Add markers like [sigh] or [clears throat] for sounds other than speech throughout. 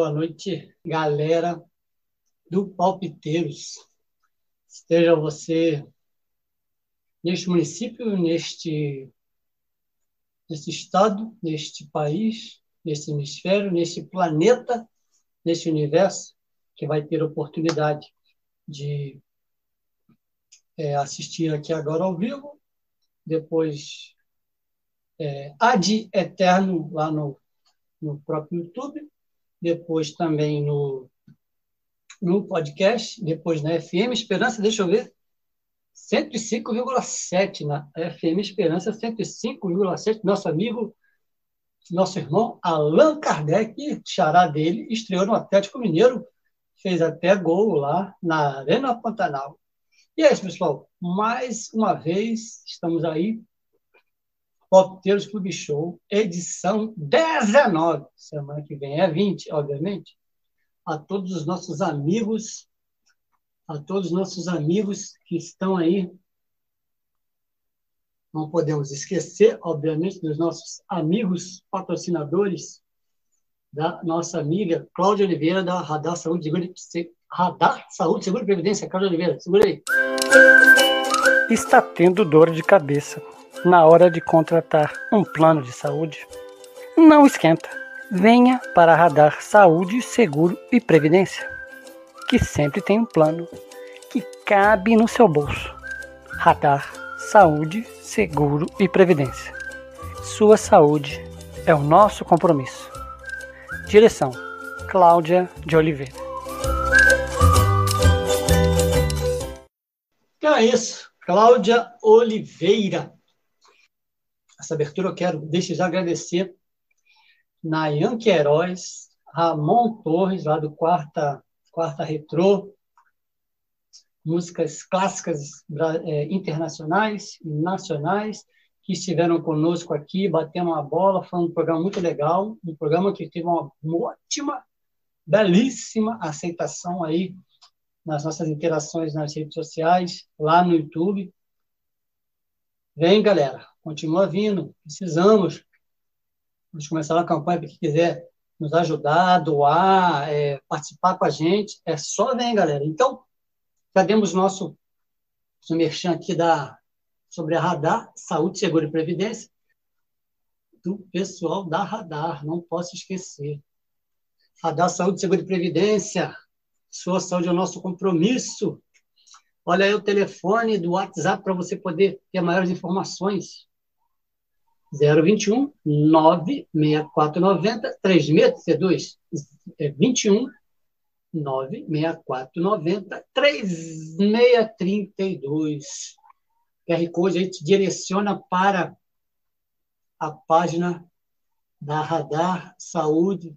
Boa noite, galera do Palpiteiros. Esteja você neste município, neste, neste estado, neste país, neste hemisfério, neste planeta, neste universo, que vai ter oportunidade de é, assistir aqui agora ao vivo, depois é, ad eterno lá no, no próprio YouTube, depois também no, no podcast, depois na FM Esperança, deixa eu ver, 105,7 na FM Esperança, 105,7, nosso amigo, nosso irmão Allan Kardec, xará dele, estreou no Atlético Mineiro, fez até gol lá na Arena Pantanal. E é isso, pessoal. Mais uma vez, estamos aí. Popteiros Clube Show, edição 19. Semana que vem é 20, obviamente. A todos os nossos amigos, a todos os nossos amigos que estão aí. Não podemos esquecer, obviamente, dos nossos amigos patrocinadores, da nossa amiga Cláudia Oliveira, da Radar Saúde e Radar Saúde, Seguro e Previdência. Cláudia Oliveira, segura aí está tendo dor de cabeça na hora de contratar um plano de saúde? Não esquenta. Venha para Radar Saúde, Seguro e Previdência, que sempre tem um plano que cabe no seu bolso. Radar Saúde, Seguro e Previdência. Sua saúde é o nosso compromisso. Direção: Cláudia de Oliveira. Então é isso. Cláudia Oliveira. Essa abertura eu quero, deixa já agradecer Nayan Queiroz, Ramon Torres, lá do Quarta, Quarta Retrô, músicas clássicas é, internacionais e nacionais, que estiveram conosco aqui, batendo uma bola, foi um programa muito legal, um programa que teve uma ótima, belíssima aceitação aí nas nossas interações nas redes sociais, lá no YouTube. Vem, galera, continua vindo, precisamos. Vamos começar uma campanha quem quiser nos ajudar, doar, é, participar com a gente. É só vem, galera. Então, já demos nosso, nosso merchan aqui da, sobre a Radar, Saúde, Seguro e Previdência, do pessoal da Radar, não posso esquecer. Radar, Saúde, Seguro e Previdência, sua saúde é o nosso compromisso. Olha aí o telefone do WhatsApp para você poder ter maiores informações. 021 96490 3632 21 96490 3632. QR Code aí te direciona para a página da Radar Saúde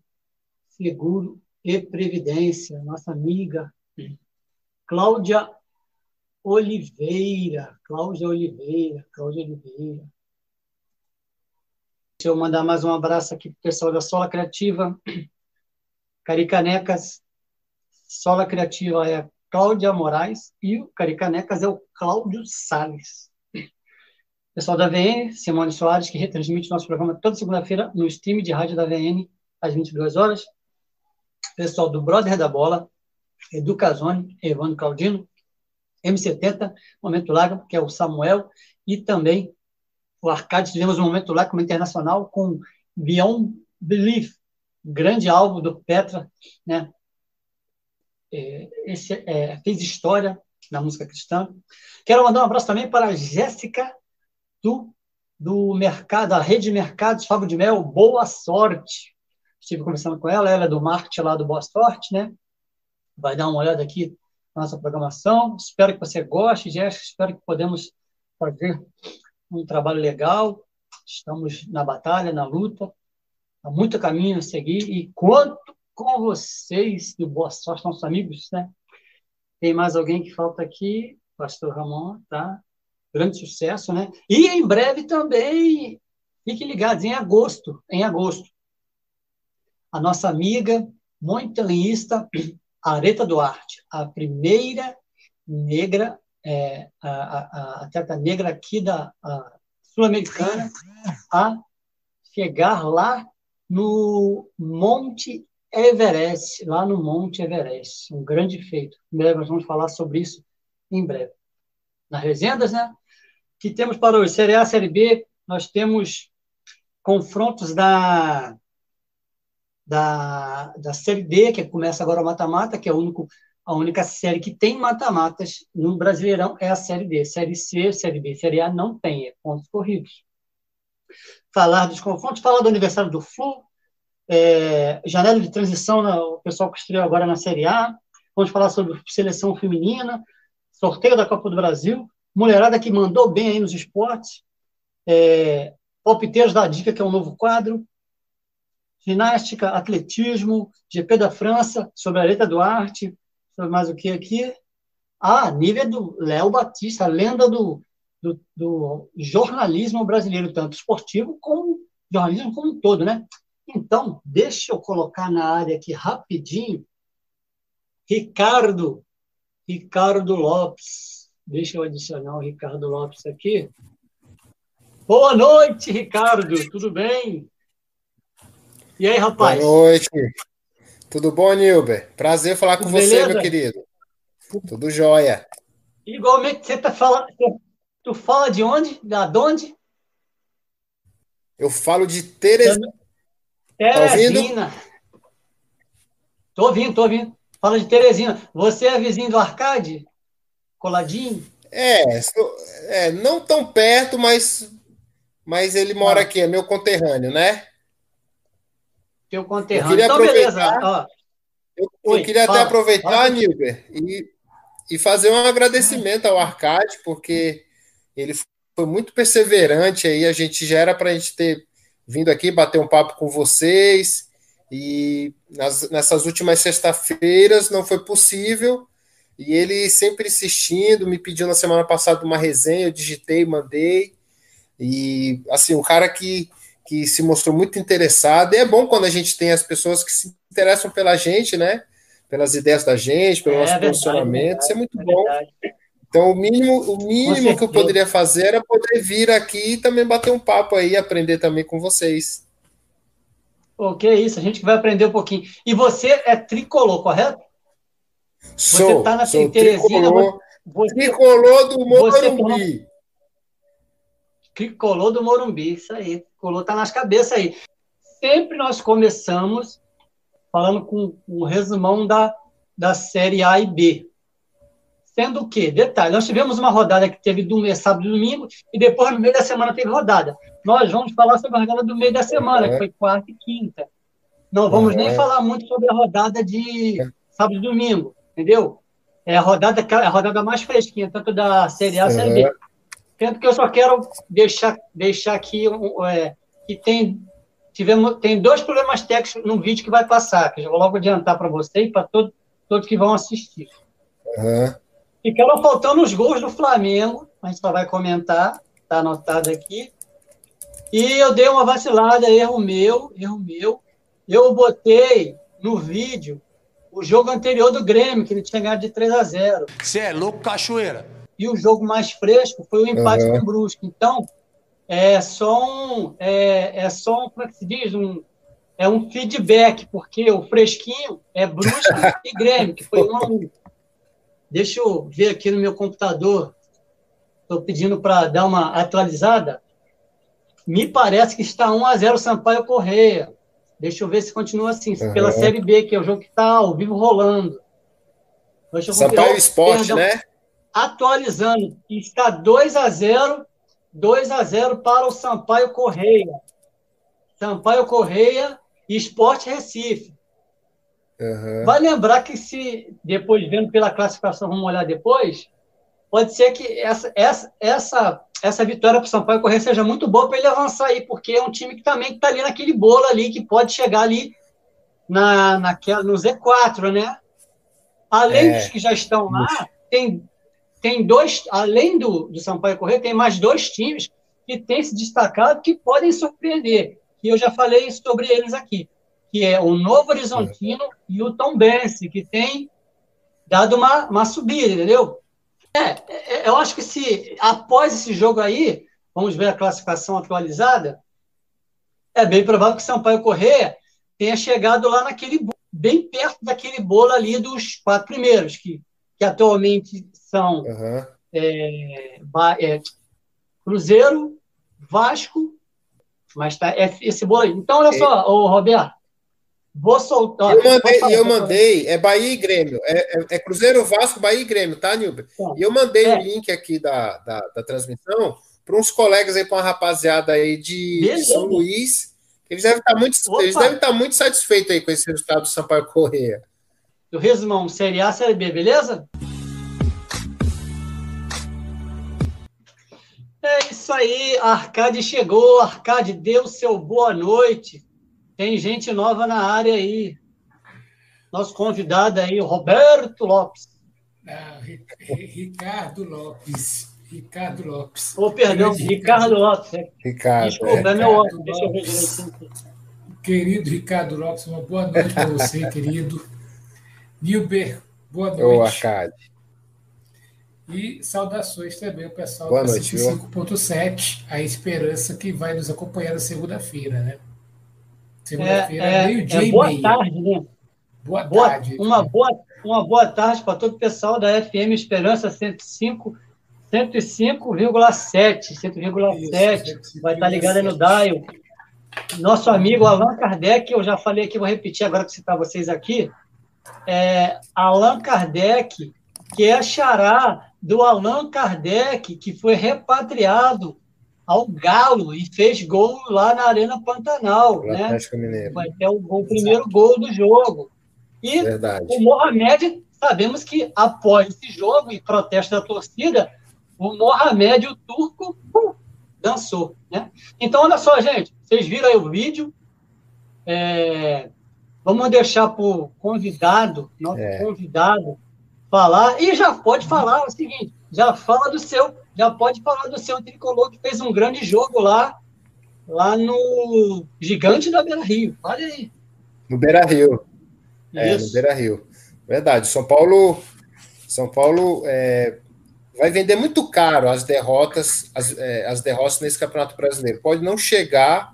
Seguro e Previdência, nossa amiga Cláudia Oliveira, Cláudia Oliveira, Cláudia Oliveira. Deixa eu mandar mais um abraço aqui para o pessoal da Sola Criativa, Caricanecas. Sola Criativa é Cláudia Moraes e o Caricanecas é o Cláudio Salles. Pessoal da VN, Simone Soares, que retransmite nosso programa toda segunda-feira no stream de rádio da VN, às 22 horas pessoal do Brother da Bola, Educazone, Evandro Claudino, M70, Momento Lago, que é o Samuel, e também o Arcade, tivemos um Momento Lago como internacional com Beyond Belief, grande álbum do Petra, né? É, esse é, fez história na música cristã. Quero mandar um abraço também para a Jéssica do, do mercado, da Rede Mercados Fábio de Mel. Boa sorte! estive conversando com ela, ela é do marketing lá do Boss Forte, né? Vai dar uma olhada aqui na nossa programação. Espero que você goste, Jéssica. Espero que podemos fazer um trabalho legal. Estamos na batalha, na luta. Há muito caminho a seguir. E quanto com vocês do Boa Sorte, nossos amigos, né? Tem mais alguém que falta aqui? Pastor Ramon, tá? Grande sucesso, né? E em breve também, fiquem ligados, em agosto, em agosto, a nossa amiga montanhista Areta Duarte, a primeira negra, é, a, a, atleta negra aqui da Sul-Americana, a chegar lá no Monte Everest, lá no Monte Everest. Um grande feito. Em breve nós vamos falar sobre isso em breve. Nas resendas, né? Que temos para hoje, Série A, Série B, nós temos confrontos da, da, da Série D, que começa agora o mata-mata, que é o único, a única série que tem mata-matas no Brasileirão, é a Série D. Série C, Série B, Série A não tem, é pontos corridos. Falar dos confrontos, falar do aniversário do Flu, é, janela de transição, né, o pessoal que estreou agora na Série A. Vamos falar sobre seleção feminina, sorteio da Copa do Brasil, mulherada que mandou bem aí nos esportes, é, palpiteiros da Dica, que é um novo quadro, ginástica, atletismo, GP da França, sobre a Areta Duarte, mais o que aqui? Ah, nível do Léo Batista, lenda do, do, do, jornalismo brasileiro, tanto esportivo como jornalismo como um todo, né? Então, deixa eu colocar na área aqui rapidinho Ricardo, Ricardo Lopes. Deixa eu adicionar o Ricardo Lopes aqui. Boa noite, Ricardo. Tudo bem? E aí, rapaz? Boa noite. Tudo bom, Nilber? Prazer falar com beleza? você, meu querido. Tudo jóia. Igualmente, você tá falando. Tu fala de onde? Da onde? Eu falo de Teresina. Teresina. Tá tô ouvindo, tô ouvindo. Fala de Teresina. Você é vizinho do Arcade? Coladinho? É, sou, é não tão perto, mas, mas ele mora ah. aqui, é meu conterrâneo, né? Teu conterrâneo. Eu então, beleza. Ó. Eu, Oi, eu queria fala, até aproveitar. Nilber, e, e fazer um agradecimento ao Arcade, porque ele foi muito perseverante aí. A gente já era para a gente ter vindo aqui bater um papo com vocês. E nas, nessas últimas sexta-feiras não foi possível. E ele sempre insistindo, me pediu na semana passada uma resenha, eu digitei, mandei. E assim, um cara que, que se mostrou muito interessado. E é bom quando a gente tem as pessoas que se interessam pela gente, né? Pelas ideias da gente, pelo é, nosso posicionamento. Isso é muito é bom. Então, o mínimo, o mínimo que eu poderia fazer era poder vir aqui e também bater um papo aí, aprender também com vocês. O que é isso? A gente vai aprender um pouquinho. E você é tricolor, correto? Sou, você está na sou tricolor, você, tricolor do Morumbi. Você tricolor do Morumbi, isso aí. Tricolor está nas cabeças aí. Sempre nós começamos falando com um resumão da, da série A e B. Sendo o quê? Detalhe, nós tivemos uma rodada que teve do mês, sábado e domingo, e depois no meio da semana teve rodada. Nós vamos falar sobre a rodada do meio da semana, que foi quarta e quinta. Não vamos nem falar muito sobre a rodada de sábado e domingo, entendeu? É a rodada, a rodada mais fresquinha, tanto da Série A e Série B. Tanto que eu só quero deixar, deixar aqui é, que tem, tivemos, tem dois problemas técnicos no vídeo que vai passar, que eu vou logo adiantar para você e para todo, todos que vão assistir. Uhum. Ficaram faltando os gols do Flamengo, a gente só vai comentar, está anotado aqui. E eu dei uma vacilada, erro meu, erro meu. Eu botei no vídeo o jogo anterior do Grêmio, que ele tinha ganhado de 3 a 0. Você é louco, cachoeira. E o jogo mais fresco foi o empate uhum. com o Brusque. Então, é só um, é, é só um, como é que se diz? Um, é um feedback, porque o fresquinho é Brusque [laughs] e Grêmio, que foi um a um. Deixa eu ver aqui no meu computador. Estou pedindo para dar uma atualizada. Me parece que está 1 a 0 Sampaio Correia. Deixa eu ver se continua assim, uhum. pela Série B, que é o jogo que está ao vivo rolando. Sampaio Esporte, perdão, né? Atualizando, está 2 a 0 2 a 0 para o Sampaio Correia. Sampaio Correia e Esporte Recife. Uhum. Vai lembrar que se depois vendo pela classificação, vamos olhar depois, pode ser que essa, essa, essa, essa vitória para o Sampaio Correr seja muito boa para ele avançar aí, porque é um time que também está ali naquele bolo ali, que pode chegar ali na, naquela, no Z4, né? Além é. dos que já estão lá, tem, tem dois, além do, do Sampaio Correr, tem mais dois times que têm se destacado que podem surpreender. E eu já falei sobre eles aqui que é o Novo Horizontino e o Tom Bense, que tem dado uma, uma subida, entendeu? É, é, eu acho que se após esse jogo aí, vamos ver a classificação atualizada, é bem provável que Sampaio Corrêa tenha chegado lá naquele bem perto daquele bolo ali dos quatro primeiros, que, que atualmente são uhum. é, é, Cruzeiro, Vasco, mas tá esse bolo aí. Então, olha só, ô, Roberto, vou soltar. Eu mandei, falar, eu mandei é Bahia e Grêmio. É, é, é, Cruzeiro, Vasco, Bahia e Grêmio, tá, Nilber? Tá. E eu mandei é. o link aqui da, da, da transmissão para uns colegas aí, para uma rapaziada aí de. São Luís. Eles devem estar muito, eles devem estar muito satisfeitos aí com esse resultado do Sampaio Correia. O resumão, Série A, Série B, beleza? É isso aí, Arcade chegou, Arcade deu seu boa noite. Tem gente nova na área aí. Nosso convidado aí, o Roberto Lopes. Ah, Ricardo Lopes. Ricardo Lopes. Oh, perdão, Ricardo Lopes. Ricardo. Desculpa, é, meu óculos. Deixa eu ver direitinho. Querido Ricardo Lopes, uma boa noite para você, querido. Nilber, boa noite. Ô, Arcade. E saudações também ao pessoal boa da 5.7, a esperança que vai nos acompanhar na segunda-feira, né? Segunda-feira, é, é, meio-dia é, boa e meia. tarde, né? Boa, boa tarde. Uma boa, uma boa tarde para todo o pessoal da FM Esperança 105 105,7, 105,7, vai estar ligado aí no Dial. Nosso amigo Allan Kardec, eu já falei aqui, vou repetir agora que citar vocês aqui. É, Allan Kardec, que é xará do Allan Kardec, que foi repatriado ao Galo e fez gol lá na Arena Pantanal. O né? Vai ter o, o primeiro gol do jogo. E Verdade. o Mohamed, sabemos que após esse jogo e protesto da torcida, o Mohamed, o turco, pum, dançou. Né? Então, olha só, gente, vocês viram aí o vídeo. É, vamos deixar para o convidado, nosso é. convidado, falar. E já pode falar o seguinte: já fala do seu, já pode falar do seu tricolor que fez um grande jogo lá, lá no Gigante da Beira Rio. Olha aí. No Beira Rio. É, no Beira Rio. Verdade. São Paulo. São Paulo é, vai vender muito caro as derrotas, as, é, as derrotas nesse Campeonato Brasileiro. Pode não chegar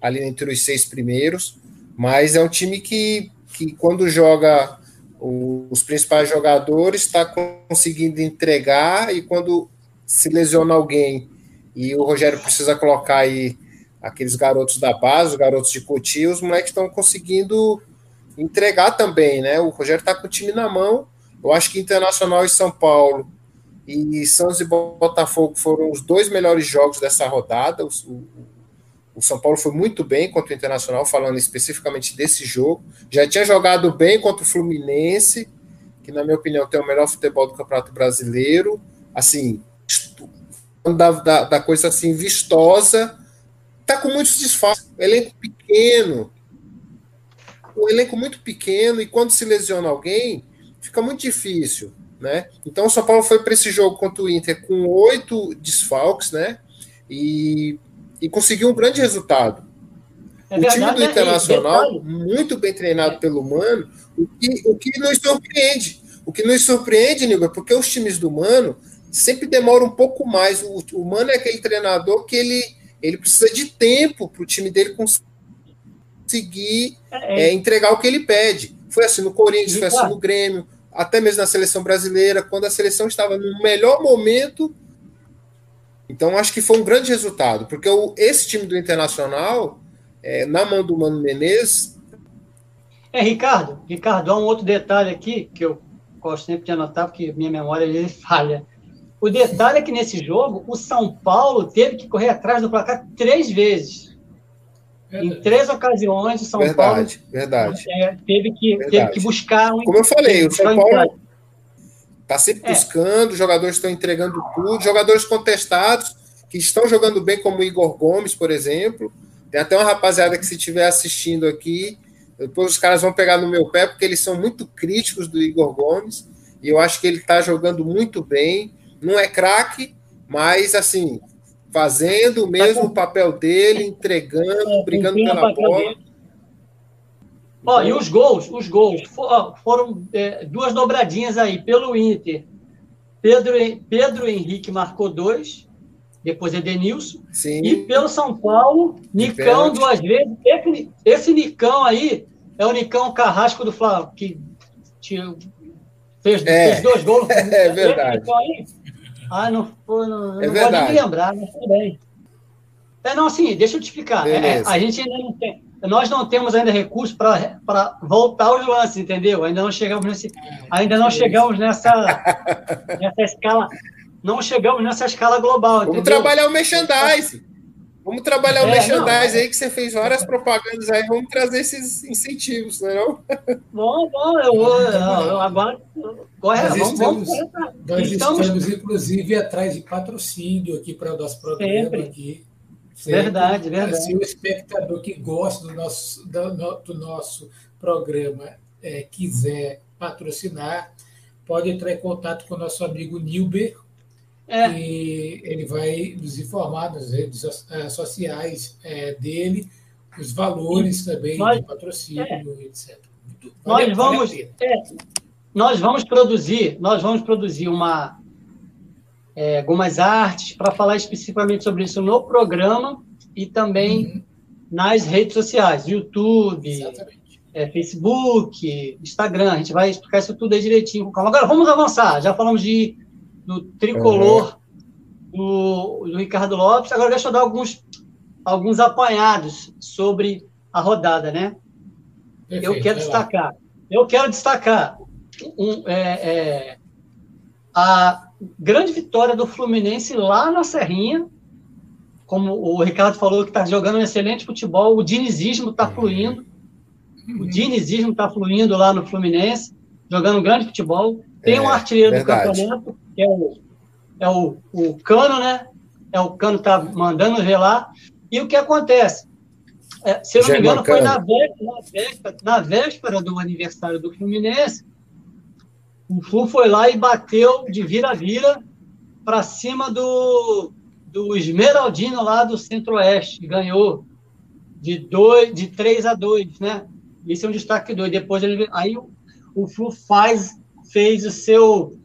ali entre os seis primeiros, mas é um time que, que quando joga os principais jogadores, está conseguindo entregar e quando se lesiona alguém e o Rogério precisa colocar aí aqueles garotos da base, os garotos de Cotia, os moleques estão conseguindo entregar também, né? O Rogério está com o time na mão. Eu acho que Internacional e São Paulo e Santos e Botafogo foram os dois melhores jogos dessa rodada. O, o, São Paulo foi muito bem contra o Internacional, falando especificamente desse jogo. Já tinha jogado bem contra o Fluminense, que, na minha opinião, tem o melhor futebol do Campeonato Brasileiro. Assim, da, da, da coisa assim, vistosa. Tá com muitos desfalques. Elenco pequeno. Um elenco muito pequeno, e quando se lesiona alguém, fica muito difícil. Né? Então o São Paulo foi para esse jogo contra o Inter com oito desfalques, né? E, e conseguiu um grande resultado. É o time do né? Internacional, muito bem treinado pelo Mano, o que, o que nos surpreende. O que nos surpreende, Nilber, porque os times do Mano sempre demoram um pouco mais. O, o Mano é aquele treinador que ele, ele precisa de tempo para o time dele conseguir é, é. É, entregar o que ele pede. Foi assim no Corinthians, foi assim no Grêmio, até mesmo na seleção brasileira, quando a seleção estava no melhor momento. Então, acho que foi um grande resultado, porque o, esse time do Internacional, é, na mão do Mano Menezes. É, Ricardo, Ricardo, há um outro detalhe aqui que eu gosto sempre de anotar, porque minha memória ele [laughs] falha. O detalhe é que nesse jogo, o São Paulo teve que correr atrás do placar três vezes. Em três ocasiões, o São verdade, Paulo verdade. É, teve, que, verdade. teve que buscar um. Como eu falei, o São Paulo está sempre é. buscando, jogadores estão entregando tudo, jogadores contestados que estão jogando bem, como o Igor Gomes, por exemplo. Tem até uma rapaziada que, se estiver assistindo aqui, depois os caras vão pegar no meu pé, porque eles são muito críticos do Igor Gomes, e eu acho que ele está jogando muito bem. Não é craque, mas assim, fazendo o mesmo tá papel dele, entregando, é, brigando pela bola. Ó, e os gols, os gols foram é, duas dobradinhas aí pelo Inter. Pedro, Pedro Henrique marcou dois, depois Edenilson. Sim. E pelo São Paulo, Nicão duas vezes. Esse, esse Nicão aí é o Nicão Carrasco do Flamengo, que fez, é. fez dois gols. [laughs] É verdade. Ah, não, não, é não verdade. pode me lembrar, mas tudo bem. É, não, assim, deixa eu te explicar. É, a gente ainda não tem. Nós não temos ainda recursos para voltar aos lances, entendeu? Ainda não chegamos nesse, ainda não chegamos nessa, nessa escala, não chegamos nessa escala global. Vamos entendeu? trabalhar o merchandising. Vamos trabalhar o é, merchandising não, aí, que você fez várias propagandas aí. Vamos trazer esses incentivos, não é? Não? Bom, bom, eu vou. Eu, agora. Corre, vamos, estamos, vamos, nós estamos, estamos, inclusive, atrás de patrocínio aqui para o nosso programa sempre. aqui. Sempre. Verdade, verdade. Se o espectador que gosta do nosso, do, nosso programa é, quiser patrocinar, pode entrar em contato com o nosso amigo Nilber, é. E ele vai nos informar nas redes eh, sociais é, dele, os valores também nós, de patrocínio, é. etc. Nós vamos, é, nós vamos produzir, nós vamos produzir uma é, algumas artes para falar especificamente sobre isso no programa e também uhum. nas redes sociais, YouTube, é, Facebook, Instagram. A gente vai explicar isso tudo aí direitinho. Agora vamos avançar. Já falamos de do tricolor uhum. do, do, Ricardo Lopes. Agora deixa eu dar alguns, alguns apanhados sobre a rodada, né? Perfeito, eu quero destacar. Eu quero destacar um, é, é, a grande vitória do Fluminense lá na Serrinha. Como o Ricardo falou, que está jogando um excelente futebol, o dinizismo está fluindo. O uhum. dinizismo está fluindo lá no Fluminense, jogando um grande futebol. Tem é, um artilheiro verdade. do campeonato, que é o, é o, o Cano, né? É o Cano tá mandando ver lá. E o que acontece? É, se eu não me engano, foi na véspera, na, véspera, na véspera do aniversário do Fluminense. O Flu foi lá e bateu de vira-vira para cima do, do Esmeraldino lá do Centro-Oeste. Ganhou de, dois, de 3 a 2, né? Esse é um destaque dois. Depois ele, aí o, o Flu faz, fez o seu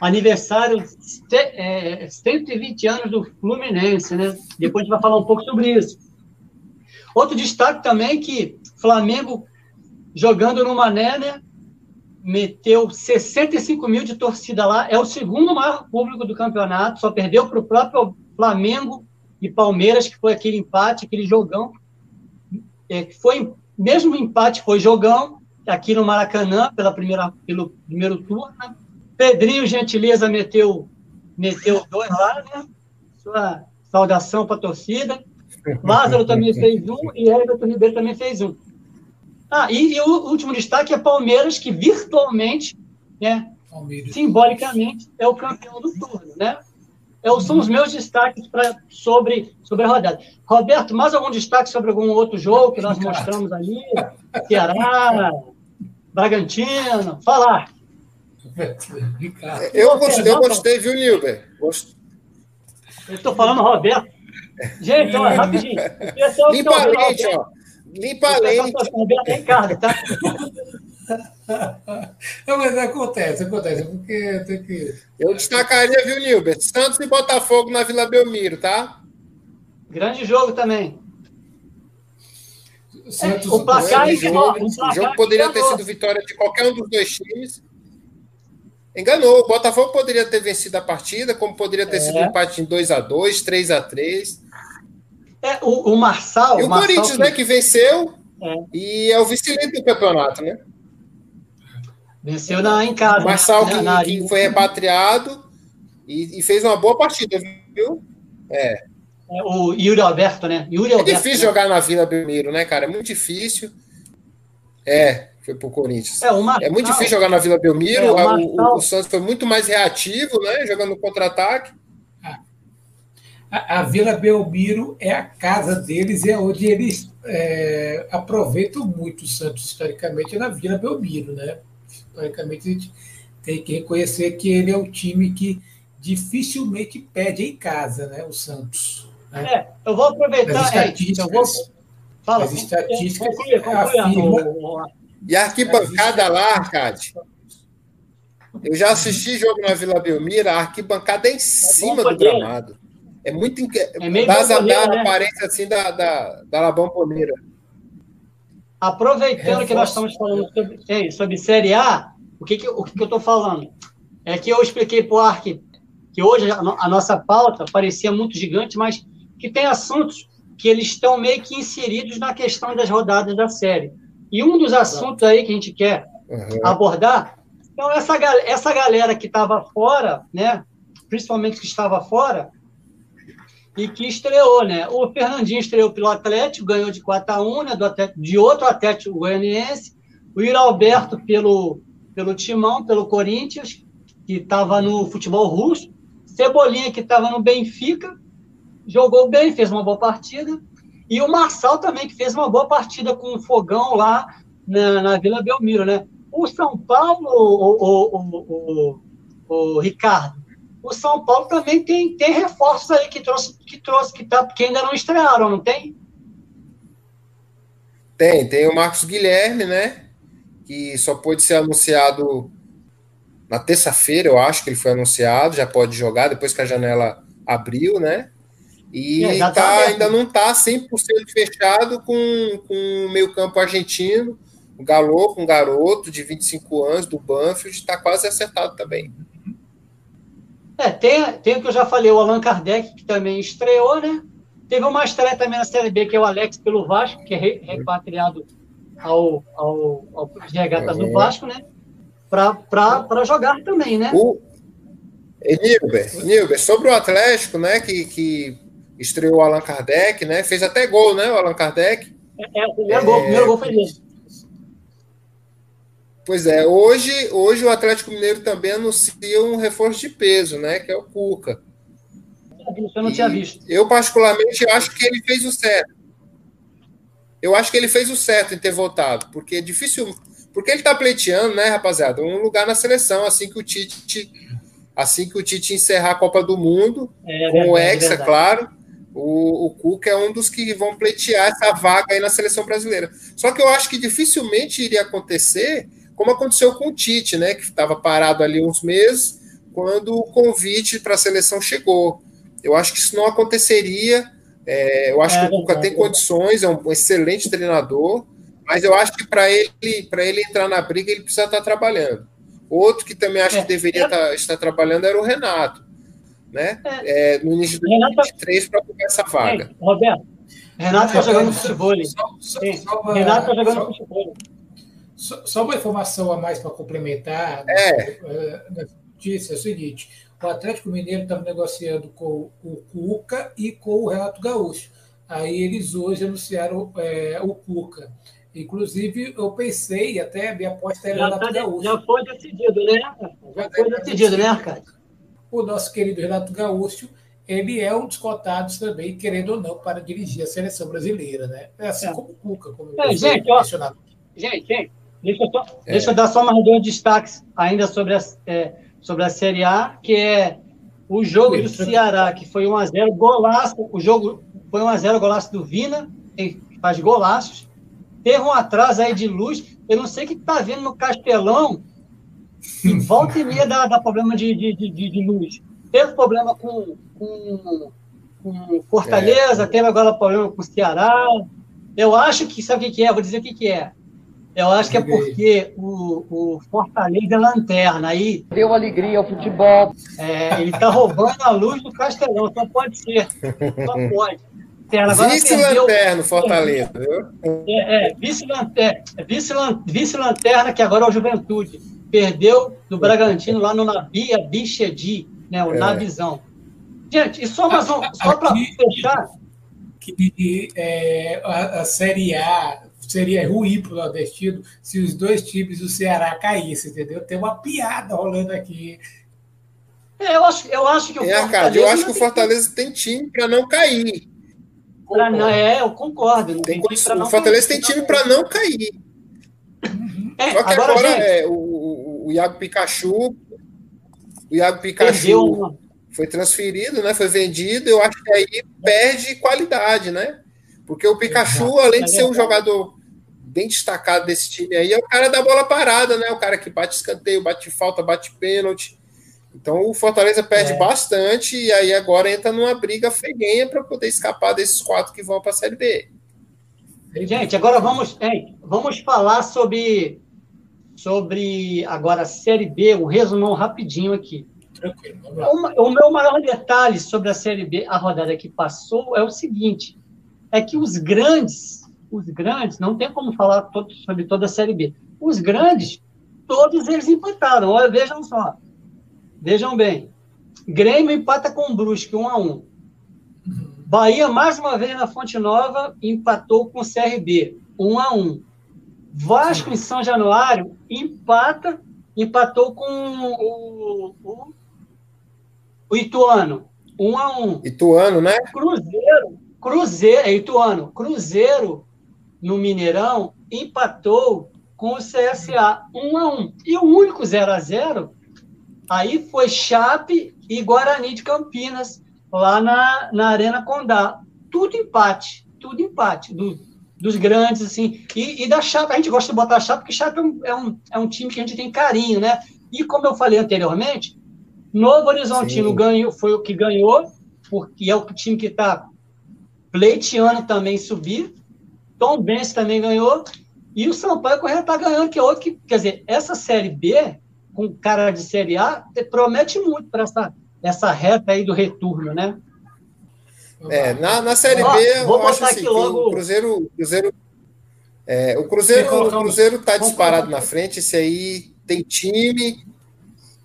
aniversário é, 120 anos do Fluminense, né? Depois a gente vai falar um pouco sobre isso. Outro destaque também que Flamengo jogando no Mané, né? Meteu 65 mil de torcida lá, é o segundo maior público do campeonato, só perdeu para o próprio Flamengo e Palmeiras, que foi aquele empate, aquele jogão. É, foi mesmo empate, foi jogão aqui no Maracanã pela primeira, pelo primeiro turno. Né? Pedrinho Gentileza meteu, meteu dois lá, né? Sua saudação para a torcida. [laughs] Lázaro também fez um e Everton Ribeiro também fez um. Ah, e, e, o último destaque é Palmeiras, que virtualmente, né, Palmeiras. simbolicamente, é o campeão do turno, né? É, são os meus destaques pra, sobre, sobre a rodada. Roberto, mais algum destaque sobre algum outro jogo que nós mostramos ali? Ceará, Bragantino, falar. Eu gostei, eu gostei, viu, Nilber? Gost... Eu estou falando Roberto. Gente, ó, rapidinho. [laughs] Limpa a lente, ó. Limpa a lente. Ricardo, tá? [laughs] Não, mas acontece, acontece, porque tem que. Eu destacaria, viu, Nilber? Santos e Botafogo na Vila Belmiro, tá? Grande jogo também. Santos, é, o placar, jogo, o jogo poderia ter sido vitória de qualquer um dos dois times. Enganou. O Botafogo poderia ter vencido a partida, como poderia ter é. sido um empate em 2 a 2 3 a 3 É, o, o Marçal. E o, Marçal Corinthians, que... né, que venceu. É. E é o vice-líder do campeonato, né? Venceu na, em casa. O Marçal, né, que, na, que foi repatriado e, e, fez uma boa partida, viu? É. é o Yuri Alberto, né? Yuri Alberto, é difícil né? jogar na Vila Belmiro, né, cara? É muito difícil. É, foi pro Corinthians. É, Marçal, é muito difícil jogar na Vila Belmiro. É, o, Marçal, o, o, Santos foi muito mais reativo, né? Jogando contra-ataque. A, a, Vila Belmiro é a casa deles, é onde eles é, aproveitam muito o Santos historicamente é na Vila Belmiro, né? Historicamente a gente tem que reconhecer que ele é um time que dificilmente perde em casa, né? O Santos. Né? É, eu vou aproveitar. As estatísticas, é, eu vou... Fala, as estatísticas conclui, conclui, afirmam, e a arquibancada lá, Arcade. Eu já assisti jogo na Vila Belmiro, a arquibancada é em é cima do gramado. É muito. É dá, dá né? a aparência assim da, da, da Labão Poneira. Aproveitando que nós estamos falando sobre, sobre Série A, o que, que, o que, que eu estou falando? É que eu expliquei para o Ark que hoje a, a, nossa pauta parecia muito gigante, mas que tem assuntos que eles estão meio que inseridos na questão das rodadas da série. E um dos assuntos aí que a gente quer uhum. abordar, então essa, essa galera que estava fora, né, principalmente que estava fora, e que estreou, né? O Fernandinho estreou pelo Atlético, ganhou de 4 a 1, né? Do Atlético, de outro Atlético Goianiense. O Iro Alberto pelo, pelo Timão, pelo Corinthians, que estava no futebol russo. Cebolinha, que estava no Benfica, jogou bem, fez uma boa partida. E o Marçal também, que fez uma boa partida com o Fogão lá na, na Vila Belmiro, né? O São Paulo, o, o, o, o Ricardo, o São Paulo também tem, tem reforços aí que trouxe, que trouxe, que, tá, que ainda não estrearam, não tem? Tem, tem o Marcos Guilherme, né? Que só pôde ser anunciado na terça-feira, eu acho que ele foi anunciado, já pode jogar depois que a janela abriu, né? E é, tá, tá ainda não está 100% fechado com, com o meio-campo argentino. O Galo, um garoto de 25 anos do Banfield, está quase acertado também. É, tem, tem o que eu já falei, o Allan Kardec, que também estreou, né? Teve uma estreia também na Série B, que é o Alex pelo Vasco, que é repatriado ao, ao, ao regatas do Vasco, né? Para jogar também, né? O... Nilber, Nilber, sobre o Atlético, né? Que, que estreou o Allan Kardec, né? Fez até gol, né? O Allan Kardec. É, é o primeiro, é... gol, o primeiro gol foi dele. Pois é, hoje, hoje o Atlético Mineiro também anuncia um reforço de peso, né? Que é o Cuca. Eu não tinha visto. Eu, particularmente, acho que ele fez o certo. Eu acho que ele fez o certo em ter voltado, porque é difícil. Porque ele está pleiteando, né, rapaziada? Um lugar na seleção, assim que o Tite. Assim que o Tite encerrar a Copa do Mundo, é, com o Hexa, é claro. O, o Cuca é um dos que vão pleitear essa vaga aí na seleção brasileira. Só que eu acho que dificilmente iria acontecer como aconteceu com o Tite, né, que estava parado ali uns meses, quando o convite para a seleção chegou. Eu acho que isso não aconteceria. É, eu acho é, que o Cuca tem condições, é um excelente treinador, mas eu acho que para ele, ele entrar na briga, ele precisa estar tá trabalhando. Outro que também acho que é. deveria estar, tá, estar trabalhando era o Renato, né? É. é no início de 2023 para ocupar essa vaga. Roberto, Renato está jogando futebol. Renato está jogando futebol. Só, uma informação a mais para complementar é. na notícia é o seguinte: o Atlético Mineiro estava negociando com o Cuca e com o Renato Gaúcho. Aí eles hoje anunciaram é, o Cuca. Inclusive, eu pensei, até a minha aposta era Renato tá, Gaúcho. Já foi decidido, né? Já foi decidido, né, cara? O nosso querido Renato Gaúcho, ele é um dos cotados também, querendo ou não, para dirigir a seleção brasileira, né? É assim é. como o Cuca, como é, gente, ó, gente, gente, Deixa eu, é. deixa eu dar só mais dois destaques ainda sobre a, é, sobre a Série A, que é o jogo do Ceará, que foi 1x0, golaço. O jogo foi 1x0, golaço do Vina, que faz golaços. Teve um atraso aí de luz. Eu não sei o que está vendo no Castelão. E [laughs] volta e meia dá, dá problema de, de, de, de, luz. Teve problema com, com, com Fortaleza, é. teve agora problema com o Ceará. Eu acho que, sabe o que é? Vou dizer o que é. Eu acho que é porque o, o Fortaleza é lanterna. Aí deu alegria ao futebol. É, ele está roubando a luz do Castelão, só pode ser. Só pode. Vice-lanterna, Fortaleza, viu? É, é vice-lanterna, vice-lanterna, que agora é o Juventude. Perdeu do Bragantino lá no Nabia Bichedi, né? O é. Navizão. Gente, e só, mais um, só para fechar. Que é, a, a Série A seria ruim para o nordestino se os dois times do Ceará caíssem, entendeu? Tem uma piada rolando aqui. É, eu, acho, eu acho que o é, Fortaleza. eu acho que o Fortaleza tem time para não cair. Pra não, é, eu concordo. Tem, tem o Fortaleza cair, tem time para não cair. É, Só que agora, agora é, o, o, Iago Pikachu. O Iago Pikachu foi transferido, né? Foi vendido. Eu acho que aí perde qualidade, né? Porque o Pikachu, além de ser um jogador bem destacado desse time aí, é o cara da bola parada, né? O cara que bate escanteio, bate falta, bate pênalti. Então o Fortaleza perde é. bastante e aí agora entra numa briga feguenha para poder escapar desses quatro que vão para a Série B. Gente, agora vamos, hein, vamos falar sobre, sobre agora a Série B, um resumão rapidinho aqui. Tranquilo, o, o meu maior detalhe sobre a Série B, a rodada que passou, é o seguinte: é que os grandes, os grandes, não tem como falar todo, sobre toda a Série B. Os grandes, todos eles empataram. Olha, vejam só. Vejam bem. Grêmio empata com o Brusque, 1 a 1 Bahia, mais uma vez na Fonte Nova, empatou com o CRB, 1 a 1 Vasco, em São Januário, empata, empatou com o, o, o Ituano, 1 a 1 Ituano, né? Cruzeiro, Cruzeiro, é Ituano. Cruzeiro, no Mineirão, empatou com o CSA, 1 a 1 E o único 0 a 0 aí foi Chape e Guarani de Campinas, lá na, na Arena Condá. Tudo empate, tudo empate. Do, dos grandes, assim. E, e, da Chape, a gente gosta de botar a Chape, porque Chape é um, é, um, é um time que a gente tem carinho, né? E como eu falei anteriormente, Novo Horizontino ganhou, foi o que ganhou, porque é o time que está pleiteando também subir. Tom Benz também ganhou. E o Sampaio Correia está ganhando, que é outro que. Quer dizer, essa Série B, com cara de Série A, promete muito para essa essa reta aí do retorno, né? É, na, na Série B, eu acho assim, logo... o Cruzeiro, Cruzeiro, é, o Cruzeiro, o Cruzeiro está disparado na frente, esse aí tem time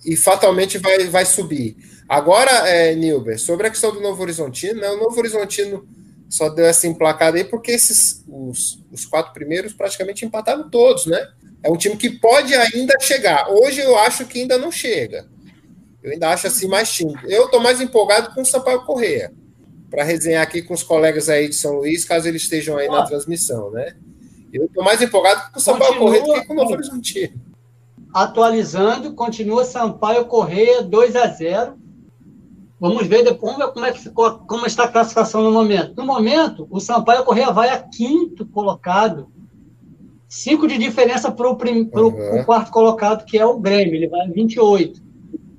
e fatalmente vai, vai subir. Agora, é, Nilber, sobre a questão do Novo Horizontino, né, o Novo Horizontino só deu essa emplacada aí porque esses, os, os quatro primeiros praticamente empataram todos, né? É um time que pode ainda chegar. Hoje eu acho que ainda não chega. Eu ainda acho assim mais tímido. Eu estou mais empolgado com o Sampaio Correia, para resenhar aqui com os colegas aí de São Luís, caso eles estejam aí na transmissão, né? Eu estou mais empolgado com o Sampaio Correia do que com o Novo Horizontino. Atualizando, continua Sampaio Correia 2 a 0 Vamos ver depois ver como, é que ficou, como está a classificação no momento. No momento, o Sampaio Correia vai a quinto colocado. Cinco de diferença para o uhum. quarto colocado, que é o Grêmio. Ele vai a 28.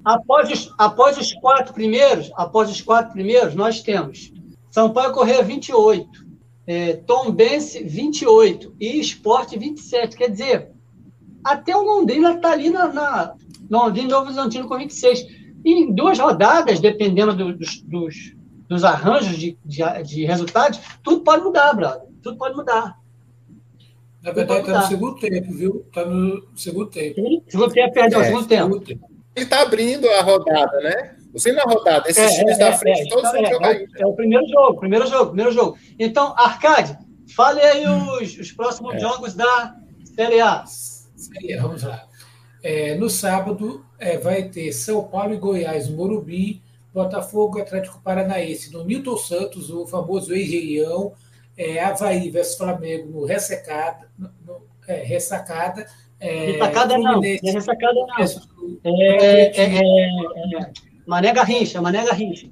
Após os, após os quatro primeiros, após os quatro primeiros, nós temos Sampaio Correia 28, é, Tom Bense 28 e Esporte 27. Quer dizer, até o Londrina está ali na, na Londrina Novo Horizontino com 26. E em duas rodadas, dependendo do, dos, dos, dos, arranjos de, de, de, resultados, tudo pode mudar, brother. Tudo pode mudar. Na verdade, está no segundo tempo, viu? Está no segundo tempo. Segundo tempo, perdeu, é, segundo tempo. Segundo tempo ele está abrindo a rodada, né? Você na rodada, esses é, times é, da é, frente, é, todos vão jogar ainda. É o primeiro jogo, primeiro jogo, primeiro jogo. Então, Arcade, fale aí os, os próximos jogos da Série A. Série A, vamos lá. no sábado vai ter São Paulo e Goiás, Morumbi, Botafogo Atlético Paranaense, no Milton Santos, o famoso Engenhão, é, Havaí versus Flamengo no Ressacada, no, no, é, Ressacada é, ressacada não, é ressacada não. É, é, é, é, Mané Garrincha, Mané Garrincha.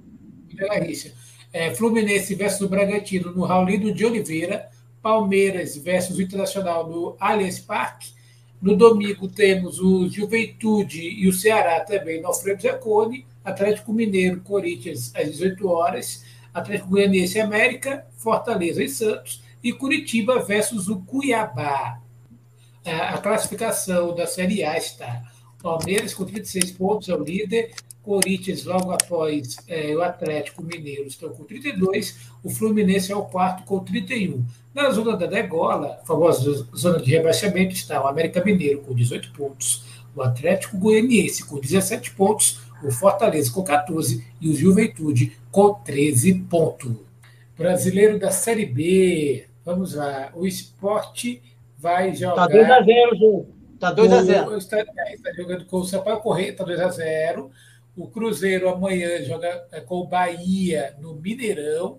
Mané Garrincha. É, Fluminense versus Bragantino no Raulino de Oliveira, Palmeiras versus Internacional no Allianz Parque. No domingo temos o Juventude e o Ceará também no Alfredo Zacone, Atlético Mineiro, Corinthians às 18 horas, Atlético Goianiense América, Fortaleza e Santos e Curitiba versus o Cuiabá. É, a classificação da Série A está Palmeiras com 36 pontos, é o líder. Corinthians, logo após é, o Atlético Mineiro, estão com 32. O Fluminense é o quarto com 31. Na zona da degola, a famosa zona de rebaixamento, está o América Mineiro com 18 pontos, o Atlético Goianiense com 17 pontos, o Fortaleza com 14 e o Juventude com 13 pontos. Brasileiro da Série B. Vamos lá. O esporte vai jogar. Está 2x0 o jogo. Está 2x0. Está, está jogando com o Sampaio Correia, está 2x0. O Cruzeiro amanhã joga é, com o Bahia no Mineirão.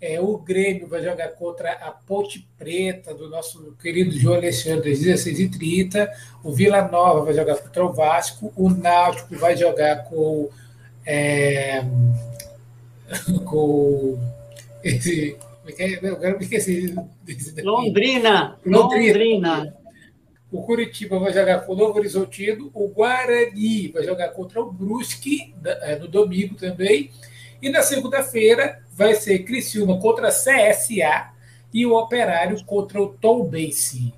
É, o Grêmio vai jogar contra a Ponte Preta, do nosso querido João Alexandre, às 16h30. O Vila Nova vai jogar contra o Vasco. O Náutico vai jogar com. É, [laughs] com esse, Agora me esqueci. Londrina. Londrina. O Curitiba vai jogar com o Novo Horizontino. O Guarani vai jogar contra o Brusque é, no domingo também. E na segunda-feira vai ser Criciúma contra a CSA. e o Operário contra o Tom Base.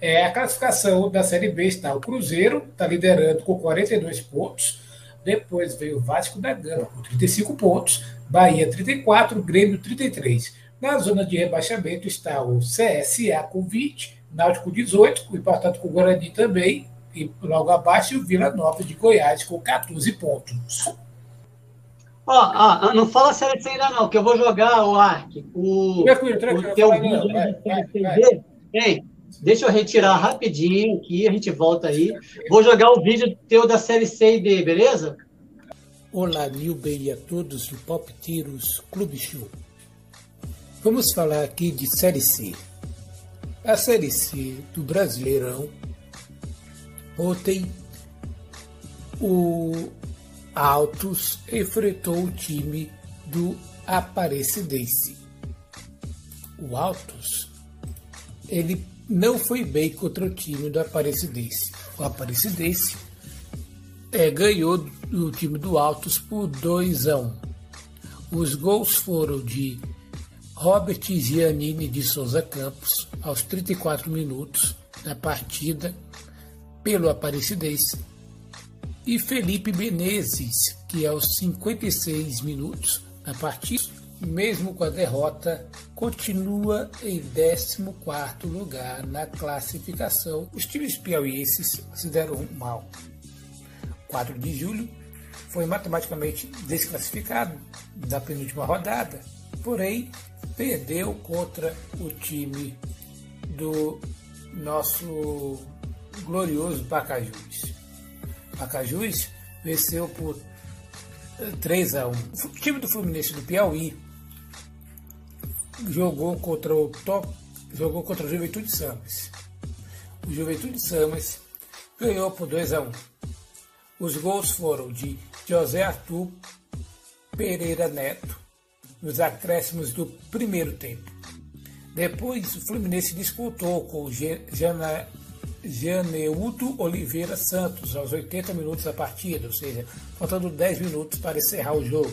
É, a classificação da Série B está o Cruzeiro, está liderando com 42 pontos. Depois veio o Vasco da Gama com 35 pontos, Bahia 34, Grêmio 33. Na zona de rebaixamento está o CSA com 20, Náutico 18, empatado com o Guarani também, e logo abaixo o Vila Nova de Goiás com 14 pontos. Ó, oh, oh, não fala Série C ainda não, que eu vou jogar o Ark. O, tranquilo, tranquilo, o teu vídeo vai, Ei, deixa eu retirar rapidinho aqui, a gente volta aí. Vou jogar o vídeo teu da Série C e D, beleza? Olá, Nilber e a todos do Pop Tiros Clube Show. Vamos falar aqui de Série C. A Série C do Brasileirão. Ontem, o Altos enfrentou o time do Aparecidense. O Altos, ele não foi bem contra o time do Aparecidense. O Aparecidense é, ganhou do time do Altos por 2 a 1. Um. Os gols foram de Robert Giannini de Souza Campos aos 34 minutos da partida pelo Aparecidense e Felipe Menezes, que aos 56 minutos da partida, mesmo com a derrota, continua em 14 lugar na classificação. Os times piauienses se deram mal. 4 de julho foi matematicamente desclassificado da penúltima rodada, porém perdeu contra o time do nosso glorioso Pacajus. Pacajus venceu por 3 a 1. O time do Fluminense do Piauí jogou contra o top, jogou contra o Juventude Samas. O Juventude Samas ganhou por 2 a 1. Os gols foram de José Arthur Pereira Neto nos acréscimos do primeiro tempo. Depois, o Fluminense disputou com o Janeudo Oliveira Santos aos 80 minutos da partida, ou seja, faltando 10 minutos para encerrar o jogo.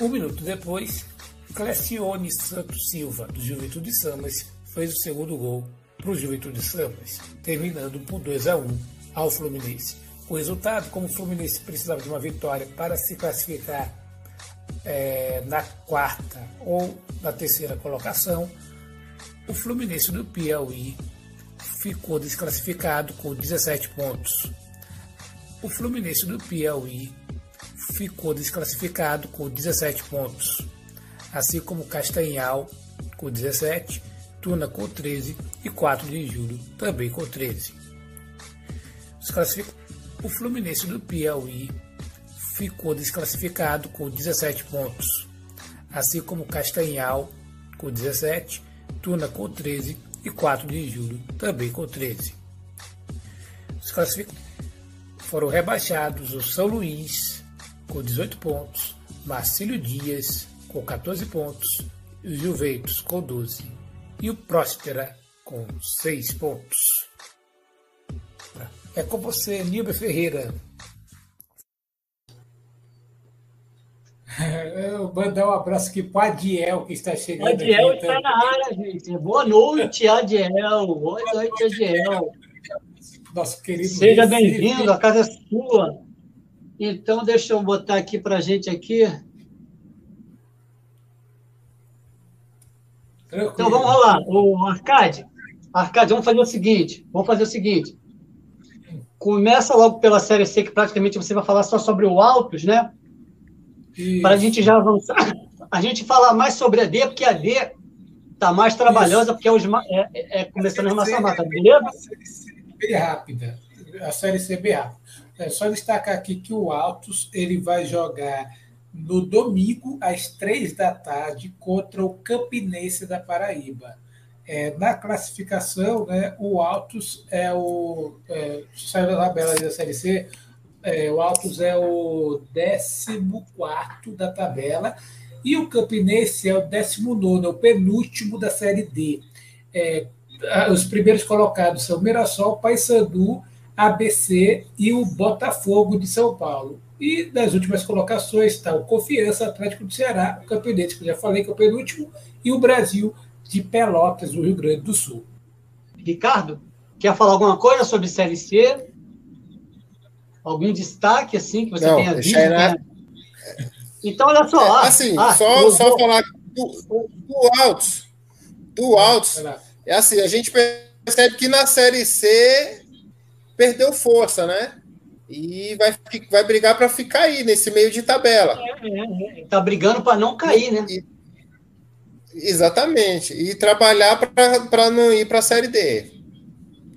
Um minuto depois, Clecione Santos Silva, do Juventude Samas, fez o segundo gol para o Juventude Samas, terminando por 2 a 1 ao Fluminense. O resultado, como o Fluminense precisava de uma vitória para se classificar é, na quarta ou na terceira colocação, o Fluminense do Piauí ficou desclassificado com 17 pontos. O Fluminense do Piauí ficou desclassificado com 17 pontos, assim como Castanhal com 17, Tuna com 13 e 4 de julho também com 13. O Fluminense do Piauí ficou desclassificado com 17 pontos, assim como Castanhal com 17, Tuna com 13 e 4 de julho, também com 13. Os classificados foram rebaixados o São Luís, com 18 pontos, Marcílio Dias, com 14 pontos, o Juventus, com 12, e o Próspera, com 6 pontos. É com você, Nilber Ferreira. [laughs] Eu mandar um abraço aqui para Adiel, que está chegando. Adiel aqui, está na área, gente. Boa noite, Adiel. Boa noite, Adiel. Nosso querido. Seja bem-vindo, a casa é sua. Então, deixa eu botar aqui para a gente aqui. Tranquilo. Então, vamos lá. O Arcade, Arcade, vamos fazer o seguinte. Vamos fazer o seguinte. Começa logo pela série C, que praticamente você vai falar só sobre o Altos, né? Para a gente já avançar, a gente falar mais sobre a D, porque a D está mais trabalhosa, Isso. porque é, os, é, é, é começando a massa-mata, beleza? A série C bem rápida. A série C bem rápida. É só destacar aqui que o Altos ele vai jogar no domingo, às três da tarde, contra o Campinense da Paraíba. É, na classificação, né, o Altos é o. É, saiu da tabela da Série C, é, o Altos é o 14 da tabela e o Campinense é o 19, é o penúltimo da Série D. É, os primeiros colocados são Mirassol, Paysandu, ABC e o Botafogo de São Paulo. E nas últimas colocações está o Confiança, Atlético do Ceará, o Campinense, que eu já falei que é o penúltimo, e o Brasil, de Pelotas, do Rio Grande do Sul. Ricardo, quer falar alguma coisa sobre Série C? Algum destaque assim que você Não, tenha visto? Né? Então, olha só. É, assim, ah, só, só vou... falar do, do Altos. Do Altos. É assim, a gente percebe que na Série C perdeu força, né? E vai, vai brigar para ficar aí, nesse meio de tabela. É, é, é. Tá brigando para não cair, né? E, exatamente. E trabalhar para não ir para a Série D.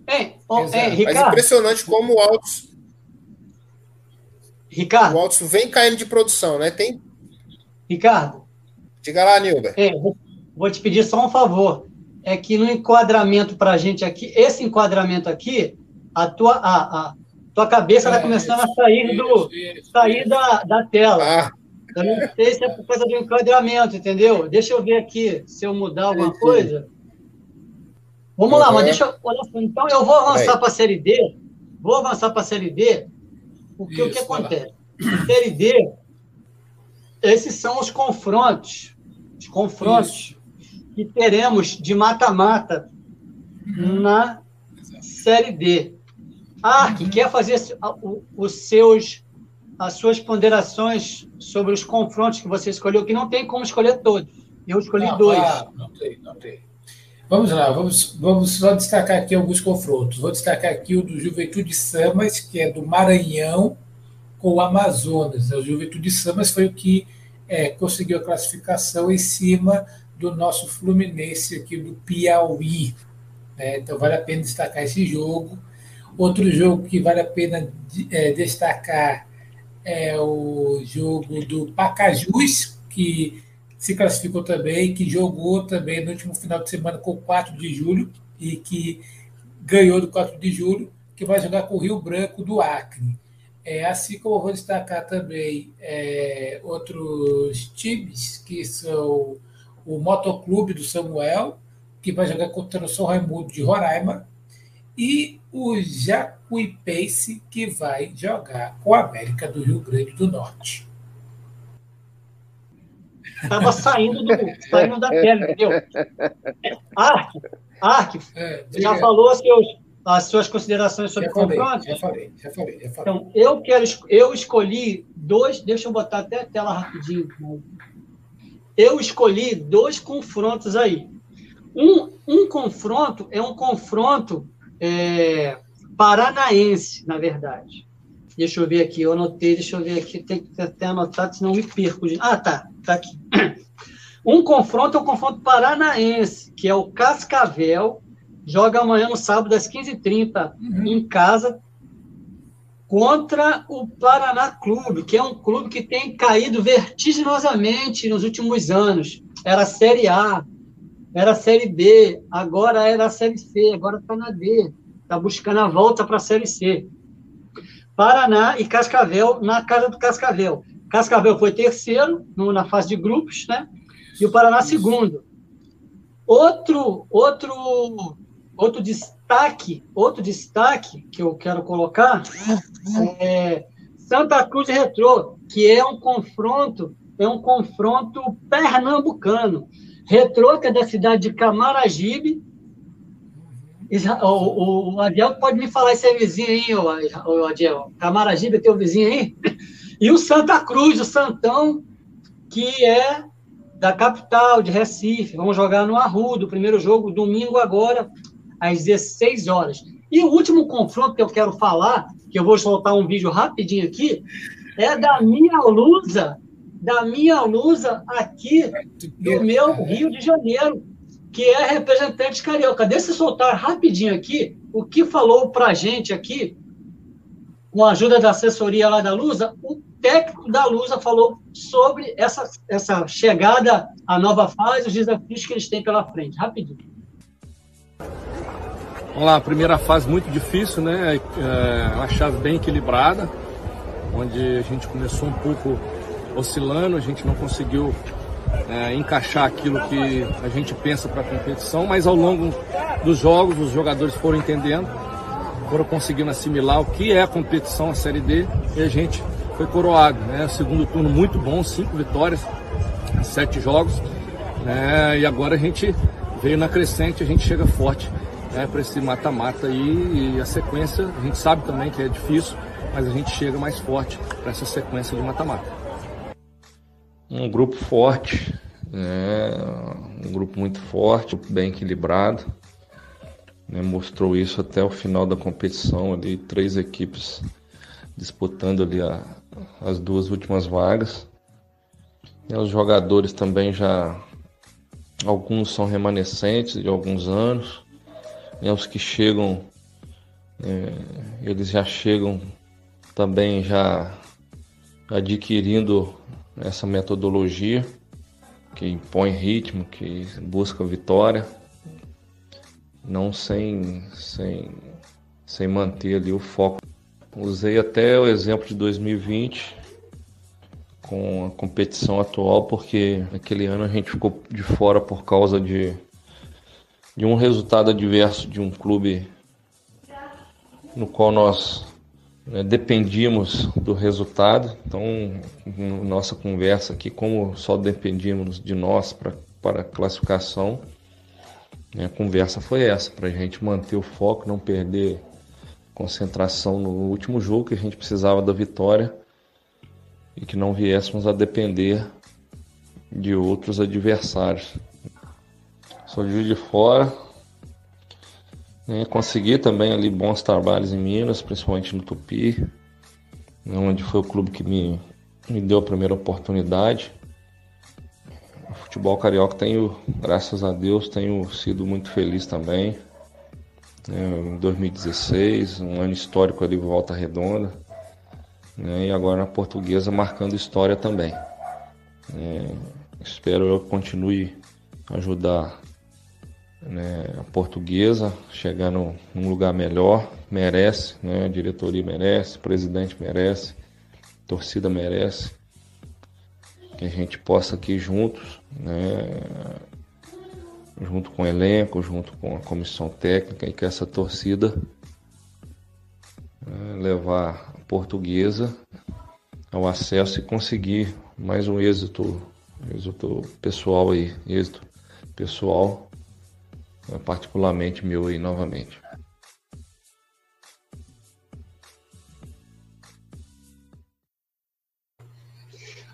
É, é, Ricardo. Mas impressionante como o Altos. Ricardo. O Altos vem caindo de produção, né? Tem. Ricardo. Diga lá, Nilber. É, vou te pedir só um favor. É que no enquadramento para a gente aqui, esse enquadramento aqui, a tua, a, a tua cabeça está é, começando a sair, do, sair da, da tela. Ah. Eu não sei se é por causa do enquadramento, entendeu? Deixa eu ver aqui se eu mudar alguma coisa. Vamos uhum. lá, mas deixa eu. Olha então eu vou avançar para a série D. Vou avançar para a série D, porque Isso, o que acontece? Série D, esses são os confrontos. Os confrontos Isso. que teremos de mata-mata uhum. na série D. Ah, que quer fazer os seus, as suas ponderações sobre os confrontos que você escolheu, que não tem como escolher todos. Eu escolhi não, dois. Ah, não tem, não tem. Vamos lá, vamos, vamos só destacar aqui alguns confrontos. Vou destacar aqui o do Juventude Samas, que é do Maranhão com o Amazonas. O Juventude Samas foi o que é, conseguiu a classificação em cima do nosso Fluminense aqui do Piauí. Né? Então vale a pena destacar esse jogo. Outro jogo que vale a pena é, destacar é o jogo do Pacajus, que se classificou também, que jogou também no último final de semana com o 4 de julho e que ganhou do 4 de julho, que vai jogar com o Rio Branco do Acre. É, assim como eu vou destacar também é, outros times, que são o Motoclube do Samuel, que vai jogar contra o São Raimundo de Roraima, e o Jacuipense, que vai jogar com a América do Rio Grande do Norte. Estava saindo, do, saindo da tela, entendeu? [laughs] Ark, Ark, é, já falou as, seus, as suas considerações sobre o confronto? Já falei, já falei, já falei. Então, eu, quero, eu escolhi dois, deixa eu botar até a tela rapidinho. Eu escolhi dois confrontos aí. Um, um confronto é um confronto é, paranaense, na verdade. Deixa eu ver aqui, eu anotei, deixa eu ver aqui, tem que até anotar, senão me perco. Ah, tá, tá aqui. [clears throat] Um confronto é um confronto paranaense, que é o Cascavel, joga amanhã no sábado às 15h30 uhum. em casa contra o Paraná Clube, que é um clube que tem caído vertiginosamente nos últimos anos. Era a Série A, era a Série B, agora era a Série C, agora está na D. Está buscando a volta para a Série C. Paraná e Cascavel na casa do Cascavel. Cascavel foi terceiro no, na fase de grupos, né? E o Paraná segundo. Outro, outro, outro destaque, outro destaque que eu quero colocar é Santa Cruz Retrô, que é um confronto, é um confronto pernambucano. Retrô, que é da cidade de Camaragibe. O, o, o Adiel pode me falar esse vizinho aí, o, o Adiel. Camaragibe é teu vizinho aí? E o Santa Cruz, o Santão, que é da capital, de Recife. Vamos jogar no Arrudo, primeiro jogo, domingo agora, às 16 horas. E o último confronto que eu quero falar, que eu vou soltar um vídeo rapidinho aqui, é da minha lusa da minha lusa aqui do meu Rio de Janeiro, que é representante carioca. Deixa eu soltar rapidinho aqui o que falou para a gente aqui, com a ajuda da assessoria lá da Lusa, o técnico da Lusa falou sobre essa, essa chegada à nova fase, os desafios que eles têm pela frente. Rapidinho. Vamos lá, primeira fase muito difícil, né? É uma chave bem equilibrada, onde a gente começou um pouco oscilando, a gente não conseguiu é, encaixar aquilo que a gente pensa para a competição, mas ao longo dos jogos os jogadores foram entendendo, foram conseguindo assimilar o que é a competição, a Série D, e a gente foi coroado. Né? Segundo turno muito bom, cinco vitórias, sete jogos, né? e agora a gente veio na crescente, a gente chega forte né, para esse mata-mata aí e a sequência, a gente sabe também que é difícil, mas a gente chega mais forte para essa sequência de mata-mata. Um grupo forte, né, um grupo muito forte, bem equilibrado. Né, mostrou isso até o final da competição ali, três equipes disputando ali a, as duas últimas vagas. E os jogadores também já alguns são remanescentes de alguns anos, e os que chegam é, eles já chegam também já adquirindo essa metodologia que impõe ritmo, que busca vitória, não sem, sem, sem manter ali o foco. Usei até o exemplo de 2020 com a competição atual, porque aquele ano a gente ficou de fora por causa de, de um resultado adverso de um clube no qual nós né, dependíamos do resultado. Então, nossa conversa aqui, como só dependíamos de nós para a classificação, né, a conversa foi essa, para a gente manter o foco, não perder concentração no último jogo, que a gente precisava da vitória e que não viéssemos a depender de outros adversários. Sou de Fora, né? Consegui também ali bons trabalhos em Minas, principalmente no Tupi, onde foi o clube que me, me deu a primeira oportunidade. O futebol carioca tenho, graças a Deus, tenho sido muito feliz também. É, em 2016, um ano histórico ali Volta Redonda. Né, e agora na portuguesa marcando história também. É, espero eu continue ajudar né, a portuguesa chegar no, num lugar melhor, merece, né, a diretoria merece, o presidente merece, a torcida merece, que a gente possa aqui juntos, né, junto com o elenco, junto com a comissão técnica e que essa torcida né, levar a portuguesa ao acesso e conseguir mais um êxito, êxito pessoal aí, êxito pessoal particularmente meu aí novamente.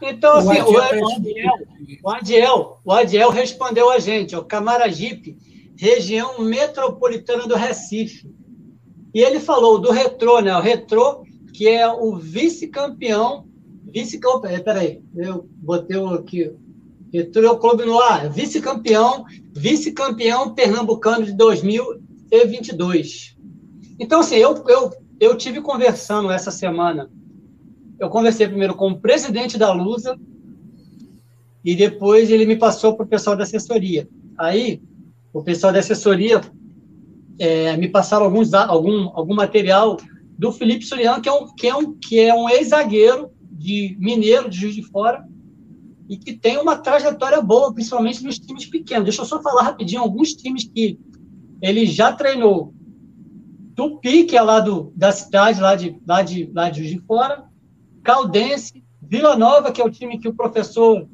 Então, assim, o, Adiel, o, Adiel, o Adiel respondeu a gente, o Camaragipe, região metropolitana do Recife. E ele falou do Retrô, né? O Retrô, que é o vice-campeão, vice-campeão, peraí, eu botei aqui, Retrô Clube no ar, vice-campeão, vice-campeão pernambucano de 2022. Então, assim, eu, eu, eu tive conversando essa semana. Eu conversei primeiro com o presidente da Lusa e depois ele me passou para o pessoal da assessoria. Aí, o pessoal da assessoria é, me passaram alguns, algum, algum material do Felipe Surian, que é um, que é um, que é um ex-zagueiro de Mineiro, de Juiz de Fora, e que tem uma trajetória boa, principalmente nos times pequenos. Deixa eu só falar rapidinho alguns times que ele já treinou. Tupi, que é lá do, da cidade, lá de, lá, de, lá de Juiz de Fora, Caldense, Vila Nova, que é o time que o professor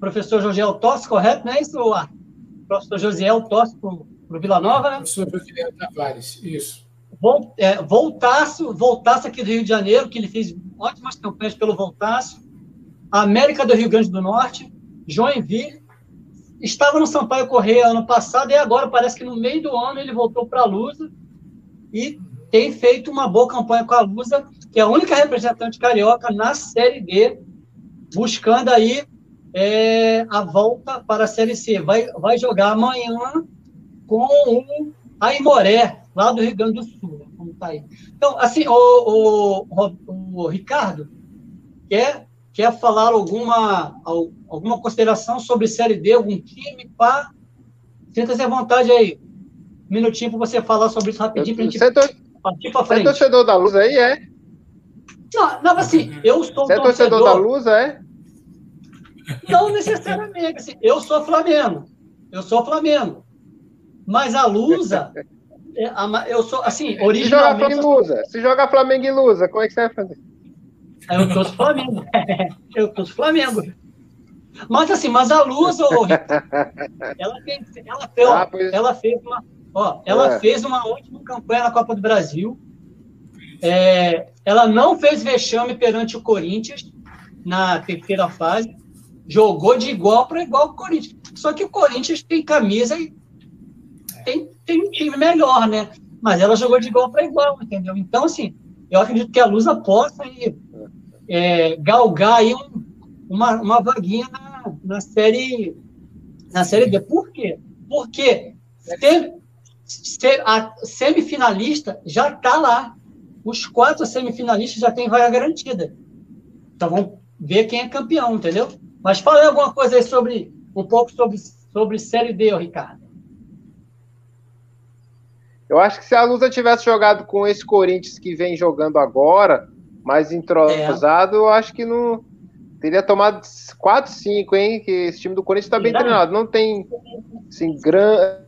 professor Josiel torce, correto? Não é isso, O professor Josiel torce para o Vila Nova, né? Professor Josiel Tavares, isso. É, Voltaço, Voltaço aqui do Rio de Janeiro, que ele fez ótimas campanhas pelo Voltaço. América do Rio Grande do Norte, Joinville, estava no Sampaio Correia ano passado e agora parece que no meio do ano ele voltou para a Lusa e tem feito uma boa campanha com a Lusa, que é a única representante carioca na Série D, buscando aí é, a volta para a Série C. Vai, vai jogar amanhã com o Aimoré, lá do Rio Grande do Sul. Como tá aí. Então, assim, o, o, o Ricardo, quer Quer falar alguma, alguma consideração sobre Série D, algum time? Pá? Sinta-se à vontade aí. Um minutinho para você falar sobre isso rapidinho para a gente partir para frente. Você é torcedor da Luz aí, é? Não, não assim, eu sou Você é torcedor da Luz, é? Não necessariamente. Assim, eu sou Flamengo. Eu sou Flamengo. Mas a Lusa, [laughs] é, eu sou, assim, originalmente... Se jogar Flamengo e Lusa, se jogar Flamengo e Lusa, como é que você vai fazer? Eu torço Flamengo. [laughs] eu torço Flamengo. Mas assim, mas a Luz, oh, ela, fez, ela, fez, ah, pois... ela fez uma, ó, ela é. fez uma ótima campanha na Copa do Brasil. É, ela não fez vexame perante o Corinthians na terceira fase. Jogou de igual para igual com o Corinthians. Só que o Corinthians tem camisa e tem, tem um time melhor, né? Mas ela jogou de igual para igual, entendeu? Então, assim, eu acredito que a Lusa possa ir, é, galgar aí um, uma, uma vaguinha na, na, série na série D. Por quê? Porque ser, ser, a semifinalista já está lá. Os quatro semifinalistas já têm vaga garantida. Então vamos ver quem é campeão, entendeu? Mas fala alguma coisa aí sobre um pouco sobre, sobre série D, Ricardo. Eu acho que se a Lusa tivesse jogado com esse Corinthians que vem jogando agora, mais entrosado, é. eu acho que não teria tomado 4, 5, hein? Que esse time do Corinthians está bem treinado. Não tem assim, gran,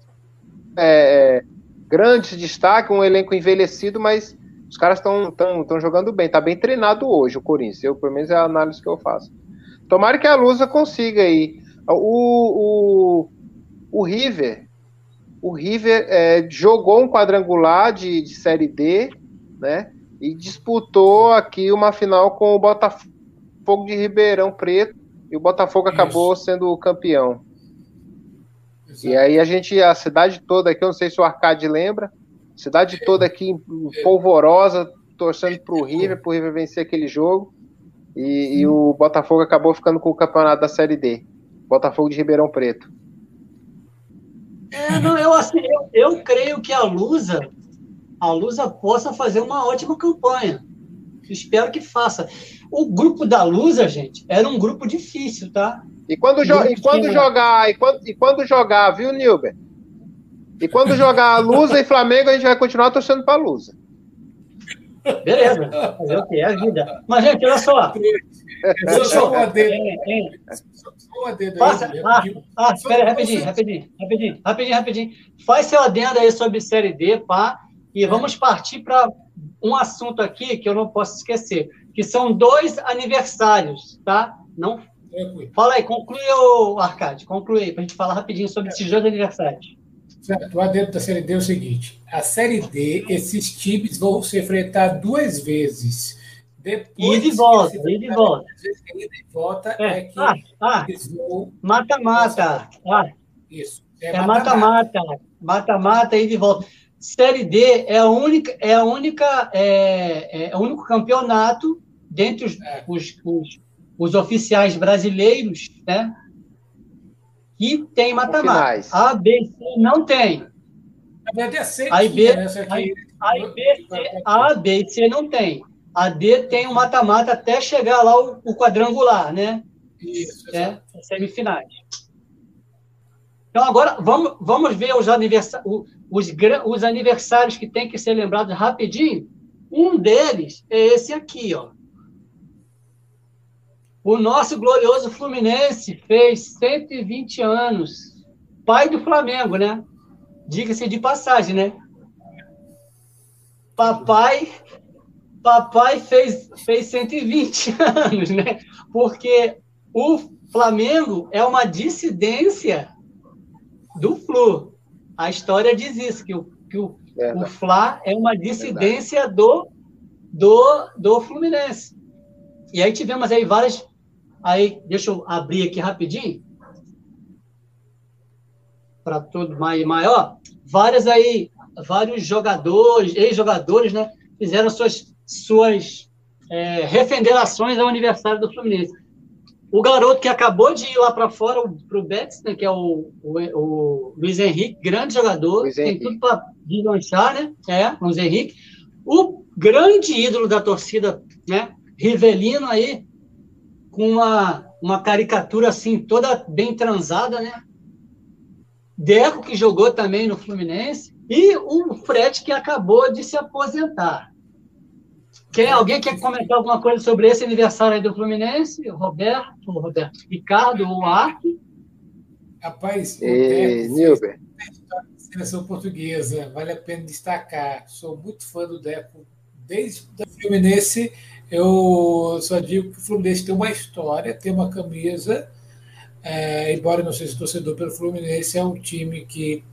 é, é, grandes destaques, um elenco envelhecido, mas os caras estão tão, tão jogando bem. Está bem treinado hoje o Corinthians. Eu, pelo menos é a análise que eu faço. Tomara que a Lusa consiga aí. O, o, o River o River é, jogou um quadrangular de, de Série D, né? E disputou aqui uma final com o Botafogo de Ribeirão Preto. E o Botafogo Isso. acabou sendo o campeão. Exato. E aí a gente, a cidade toda aqui, eu não sei se o Arcade lembra, cidade toda aqui polvorosa, torcendo para o River, para o River vencer aquele jogo. E, e, o Botafogo acabou ficando com o campeonato da Série D. Botafogo de Ribeirão Preto. É, não, eu, assim, eu, eu creio que a Lusa, a Lusa possa fazer uma ótima campanha. Espero que faça. O grupo da Lusa, gente, era um grupo difícil, tá? E quando, jo e quando jogar, e quando, e quando jogar, viu, Nilber? E quando jogar Lusa e Flamengo, a gente vai continuar torcendo para Lusa. Beleza, fazer o que? É a vida. Mas, gente, olha só. Só um adendo. Só um adendo. Faça, ah, ah, espera rapidinho, rapidinho, rapidinho, rapidinho, rapidinho. Faz seu adendo aí sobre Série D, pá, e vamos partir para um assunto aqui que eu não posso esquecer, que são dois aniversários, tá? Não. Fala aí, conclui, o Arcade, conclui aí, para a gente falar rapidinho sobre esses dois aniversários. Certo. Lá dentro da Série D é o seguinte: a Série D, esses times vão se enfrentar duas vezes. Depois e de volta, e de volta. E de volta é, é que ah, ah, mata-mata. Ah, isso. É mata-mata. Mata-mata e de volta. Série D é a única, é a única, é, é o único campeonato dentre os, é. os, os, os oficiais brasileiros, né? que tem mata-mata. A, B, C não tem. A B, C, a, B, a, B, C, a, B e C não tem. A D tem o mata-mata até chegar lá o, o quadrangular, né? Isso. É, semifinais. Então, agora, vamos, vamos ver os, aniversários, os, os aniversários que tem que ser lembrados rapidinho. Um deles é esse aqui, ó. O nosso glorioso Fluminense fez 120 anos. Pai do Flamengo, né? Diga-se de passagem, né? Papai papai fez, fez 120 [laughs] anos, né? Porque o Flamengo é uma dissidência do Flu. A história diz isso, que o, que o, o Fla é uma dissidência do, do, do Fluminense. E aí tivemos aí várias Aí, deixa eu abrir aqui rapidinho. Para todo maior. Várias aí, vários jogadores, ex-jogadores, né? Fizeram suas, suas é, refenderações ao aniversário do Fluminense. O garoto que acabou de ir lá para fora, para o Betis, né, que é o, o, o, Luiz Henrique, grande jogador, Luiz tem Henrique. tudo para deslanchar, né? É, Luiz Henrique. O grande ídolo da torcida, né? Rivelino aí, com uma, uma caricatura assim, toda bem transada, né? Deco, que jogou também no Fluminense, e o Fred, que acabou de se aposentar. Quem, alguém quer comentar alguma coisa sobre esse aniversário aí do Fluminense? Roberto, Roberto, Ricardo ou Arque? Rapaz, o e, Deco, seleção portuguesa, vale a pena destacar. Sou muito fã do Deco desde o Fluminense eu só digo que o Fluminense tem uma história, tem uma camisa, É, embora não seja torcedor pelo Fluminense, é um time que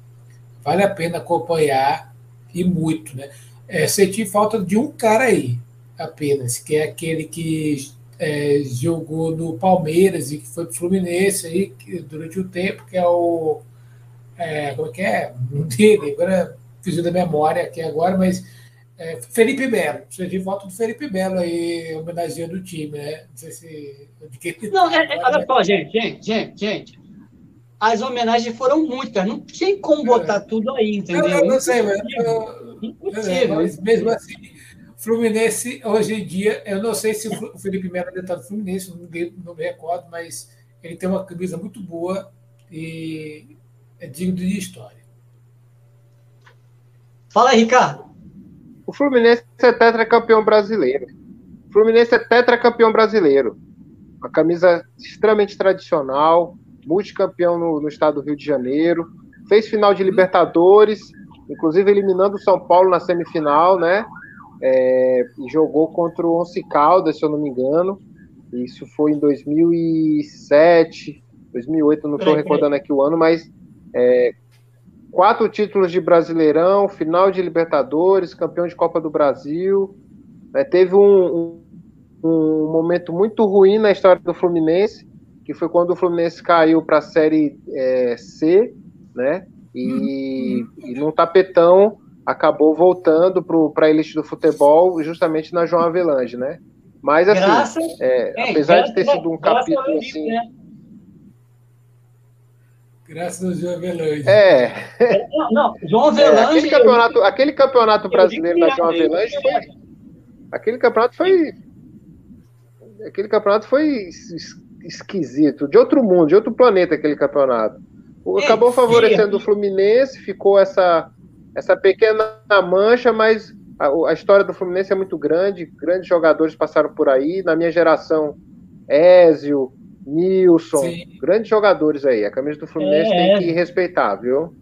vale a pena acompanhar e muito. Né? É, senti falta de um cara aí, apenas, que é aquele que é, jogou no Palmeiras e que foi para o Fluminense aí, durante o tempo, que é o. É, como é que é? Não dele, agora fiz da memória aqui agora, mas é, Felipe Melo. Senti falta do Felipe Melo aí, homenageando o time, né? Não sei se. Não, é, é, olha só, gente, gente, gente, gente. As homenagens foram muitas, não tem como botar é. tudo aí, entendeu? Eu, não sei, mas. Impossível. mas mesmo assim Fluminense, hoje em dia, eu não sei se o Felipe Melo ainda está no Fluminense, não me, não me recordo, mas ele tem uma camisa muito boa e é digno de história. Fala aí, Ricardo. O Fluminense é tetracampeão brasileiro. O Fluminense é tetracampeão brasileiro. Uma camisa extremamente tradicional, multicampeão no, no estado do Rio de Janeiro. Fez final de Libertadores, inclusive eliminando o São Paulo na semifinal, né? É, jogou contra o Once Caldas, se eu não me engano. Isso foi em 2007, 2008, não estou recordando aqui o ano, mas é, quatro títulos de Brasileirão, final de Libertadores, campeão de Copa do Brasil. É, teve um, um, um, momento muito ruim na história do Fluminense, que foi quando o Fluminense caiu para a Série é, C, né? E, uhum. e num tapetão acabou voltando para a elite do futebol justamente na João Avelange, né? Mas assim, graças, é, é, apesar de ter sido um capítulo assim. Né? Graças ao João Avelange. É. Não, não João Avelange. É, aquele campeonato, aquele campeonato brasileiro da João Avelange foi. Aquele campeonato foi. Aquele campeonato foi esquisito, de outro mundo, de outro planeta aquele campeonato. Acabou favorecendo o Fluminense, ficou essa essa pequena mancha, mas a, a, história do Fluminense é muito grande, grandes jogadores passaram por aí. Na minha geração, Ézio, Nilson, Sim. grandes jogadores aí. A camisa do Fluminense é, tem que respeitar, viu?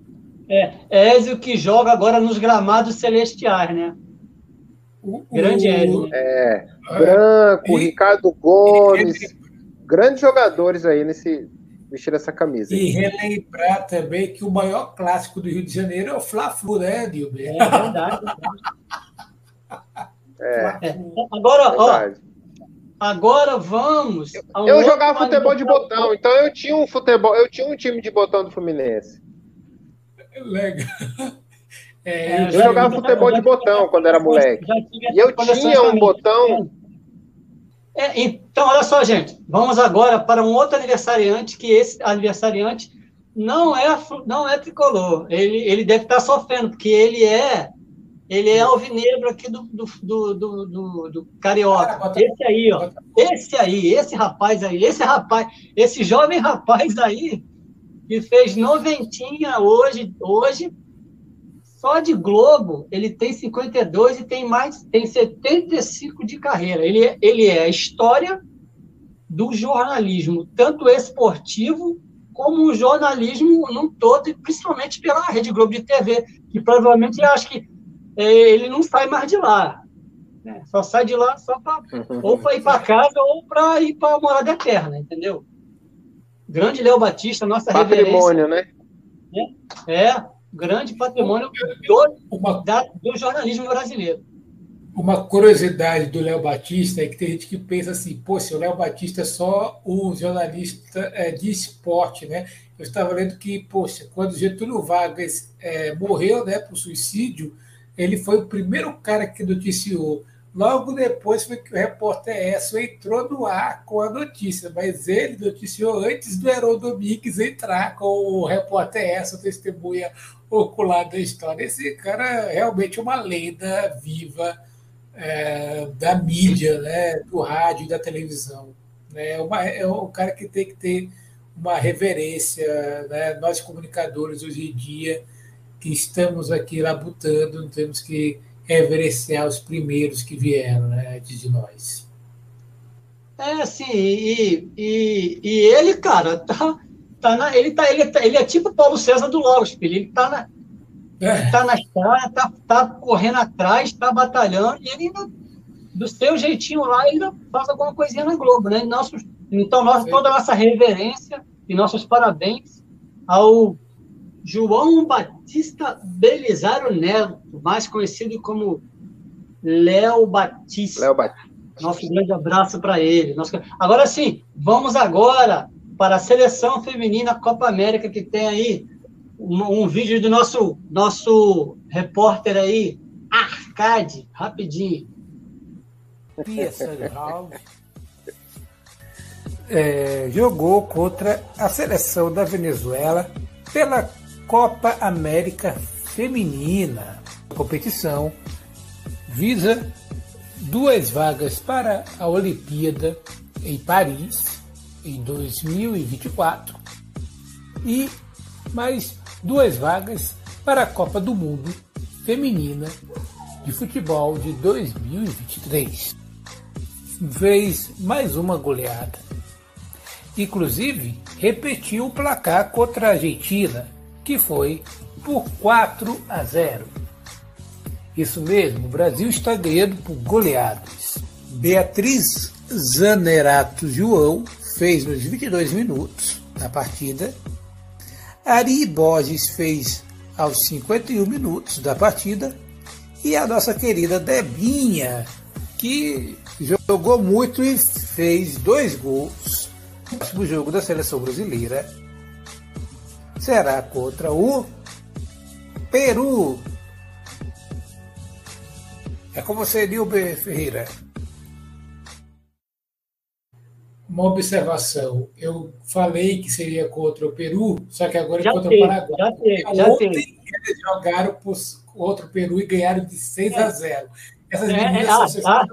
É, Ézio que joga agora nos gramados celestiais, né? O, Grande Ézio. É, Branco, Ricardo Gomes, grandes jogadores aí nesse, vestir essa camisa. E relembrar também que o maior clássico do Rio de Janeiro é o Fla-Flu, né, Dilber? É verdade. é. [laughs] é. Agora, ó, agora vamos. Eu jogava futebol de botão, então eu tinha um futebol, eu tinha um time de botão do Fluminense. Legal. É, eu, eu jogava futebol de botão quando era moleque. E eu tinha um botão é, então, olha só, gente. Vamos agora para um outro aniversariante, que esse aniversariante não é, não é tricolor. Ele, ele deve estar sofrendo, porque ele é ele é alvinegro aqui do, do, do, do, do Carioca. Esse aí, ó. Esse aí, esse rapaz aí, esse rapaz, esse jovem rapaz aí, que fez noventinha hoje, hoje só de Globo, ele tem 52 e tem mais, tem 75 de carreira. Ele, é, ele é a história do jornalismo, tanto esportivo como o jornalismo num todo, e principalmente pela Rede Globo de TV, que provavelmente eu acho que é, ele não sai mais de lá. Né? Só sai de lá só pra, ou para ir para casa ou para ir para a morada eterna, entendeu? Grande Léo Batista, nossa Patrimônio, reverência. né? É, é grande patrimônio do, uma, da, do jornalismo brasileiro. Uma curiosidade do Léo Batista é que tem gente que pensa assim, pô, se o Léo Batista é só um jornalista é, de esporte, né? Eu estava lendo que, poxa, quando Getúlio Vargas é, morreu né, por suicídio, ele foi o primeiro cara que noticiou Logo depois foi que o repórter Esso entrou no ar com a notícia, mas ele noticiou antes do Heron Domingues entrar com o repórter Esso, testemunha ocular da história. Esse cara é realmente uma lenda viva é, da mídia, né, do rádio e da televisão. Né? É, uma, é um cara que tem que ter uma reverência. Né? Nós, comunicadores, hoje em dia, que estamos aqui labutando, temos que reverenciar os primeiros que vieram né, antes de nós. É, sim, e, e, e ele, cara, tá, tá na, ele, tá, ele, tá, ele é tipo Paulo César do Logos, filho. Ele tá na, é. tá na estrada, tá, tá correndo atrás, tá batalhando, e ele ainda, do seu jeitinho lá, ele ainda faz alguma coisinha na Globo, né? Nosso, então, nossa, toda a nossa reverência E nossos parabéns ao João Batista Belisário Neto, mais conhecido como Léo Batista. Léo Batista. Nosso grande abraço para ele. Nosso... Agora sim, vamos agora para a seleção feminina Copa América, que tem aí um, um vídeo do nosso, nosso repórter aí, Arcade, rapidinho. Pia é, jogou contra a seleção da Venezuela pela Copa América Feminina. A competição visa duas vagas para a Olimpíada em Paris em 2024 e mais duas vagas para a Copa do Mundo Feminina de Futebol de 2023. Fez mais uma goleada. Inclusive, repetiu o placar contra a Argentina, que foi por 4 a 0. Isso mesmo, o Brasil está ganhando por goleadas. Beatriz Zanerato João fez nos 22 minutos da partida. Ari Borges fez aos 51 minutos da partida. E a nossa querida Debinha, que jogou muito e fez dois gols. O próximo jogo da seleção brasileira será contra o Peru. É com você, Nilber Ferreira uma observação. Eu falei que seria contra o Peru, só que agora é contra o Paraguai. Já teve, já Ontem teve. eles jogaram contra o Peru e ganharam de 6 é. a 0. Essas é, meninas é, ah,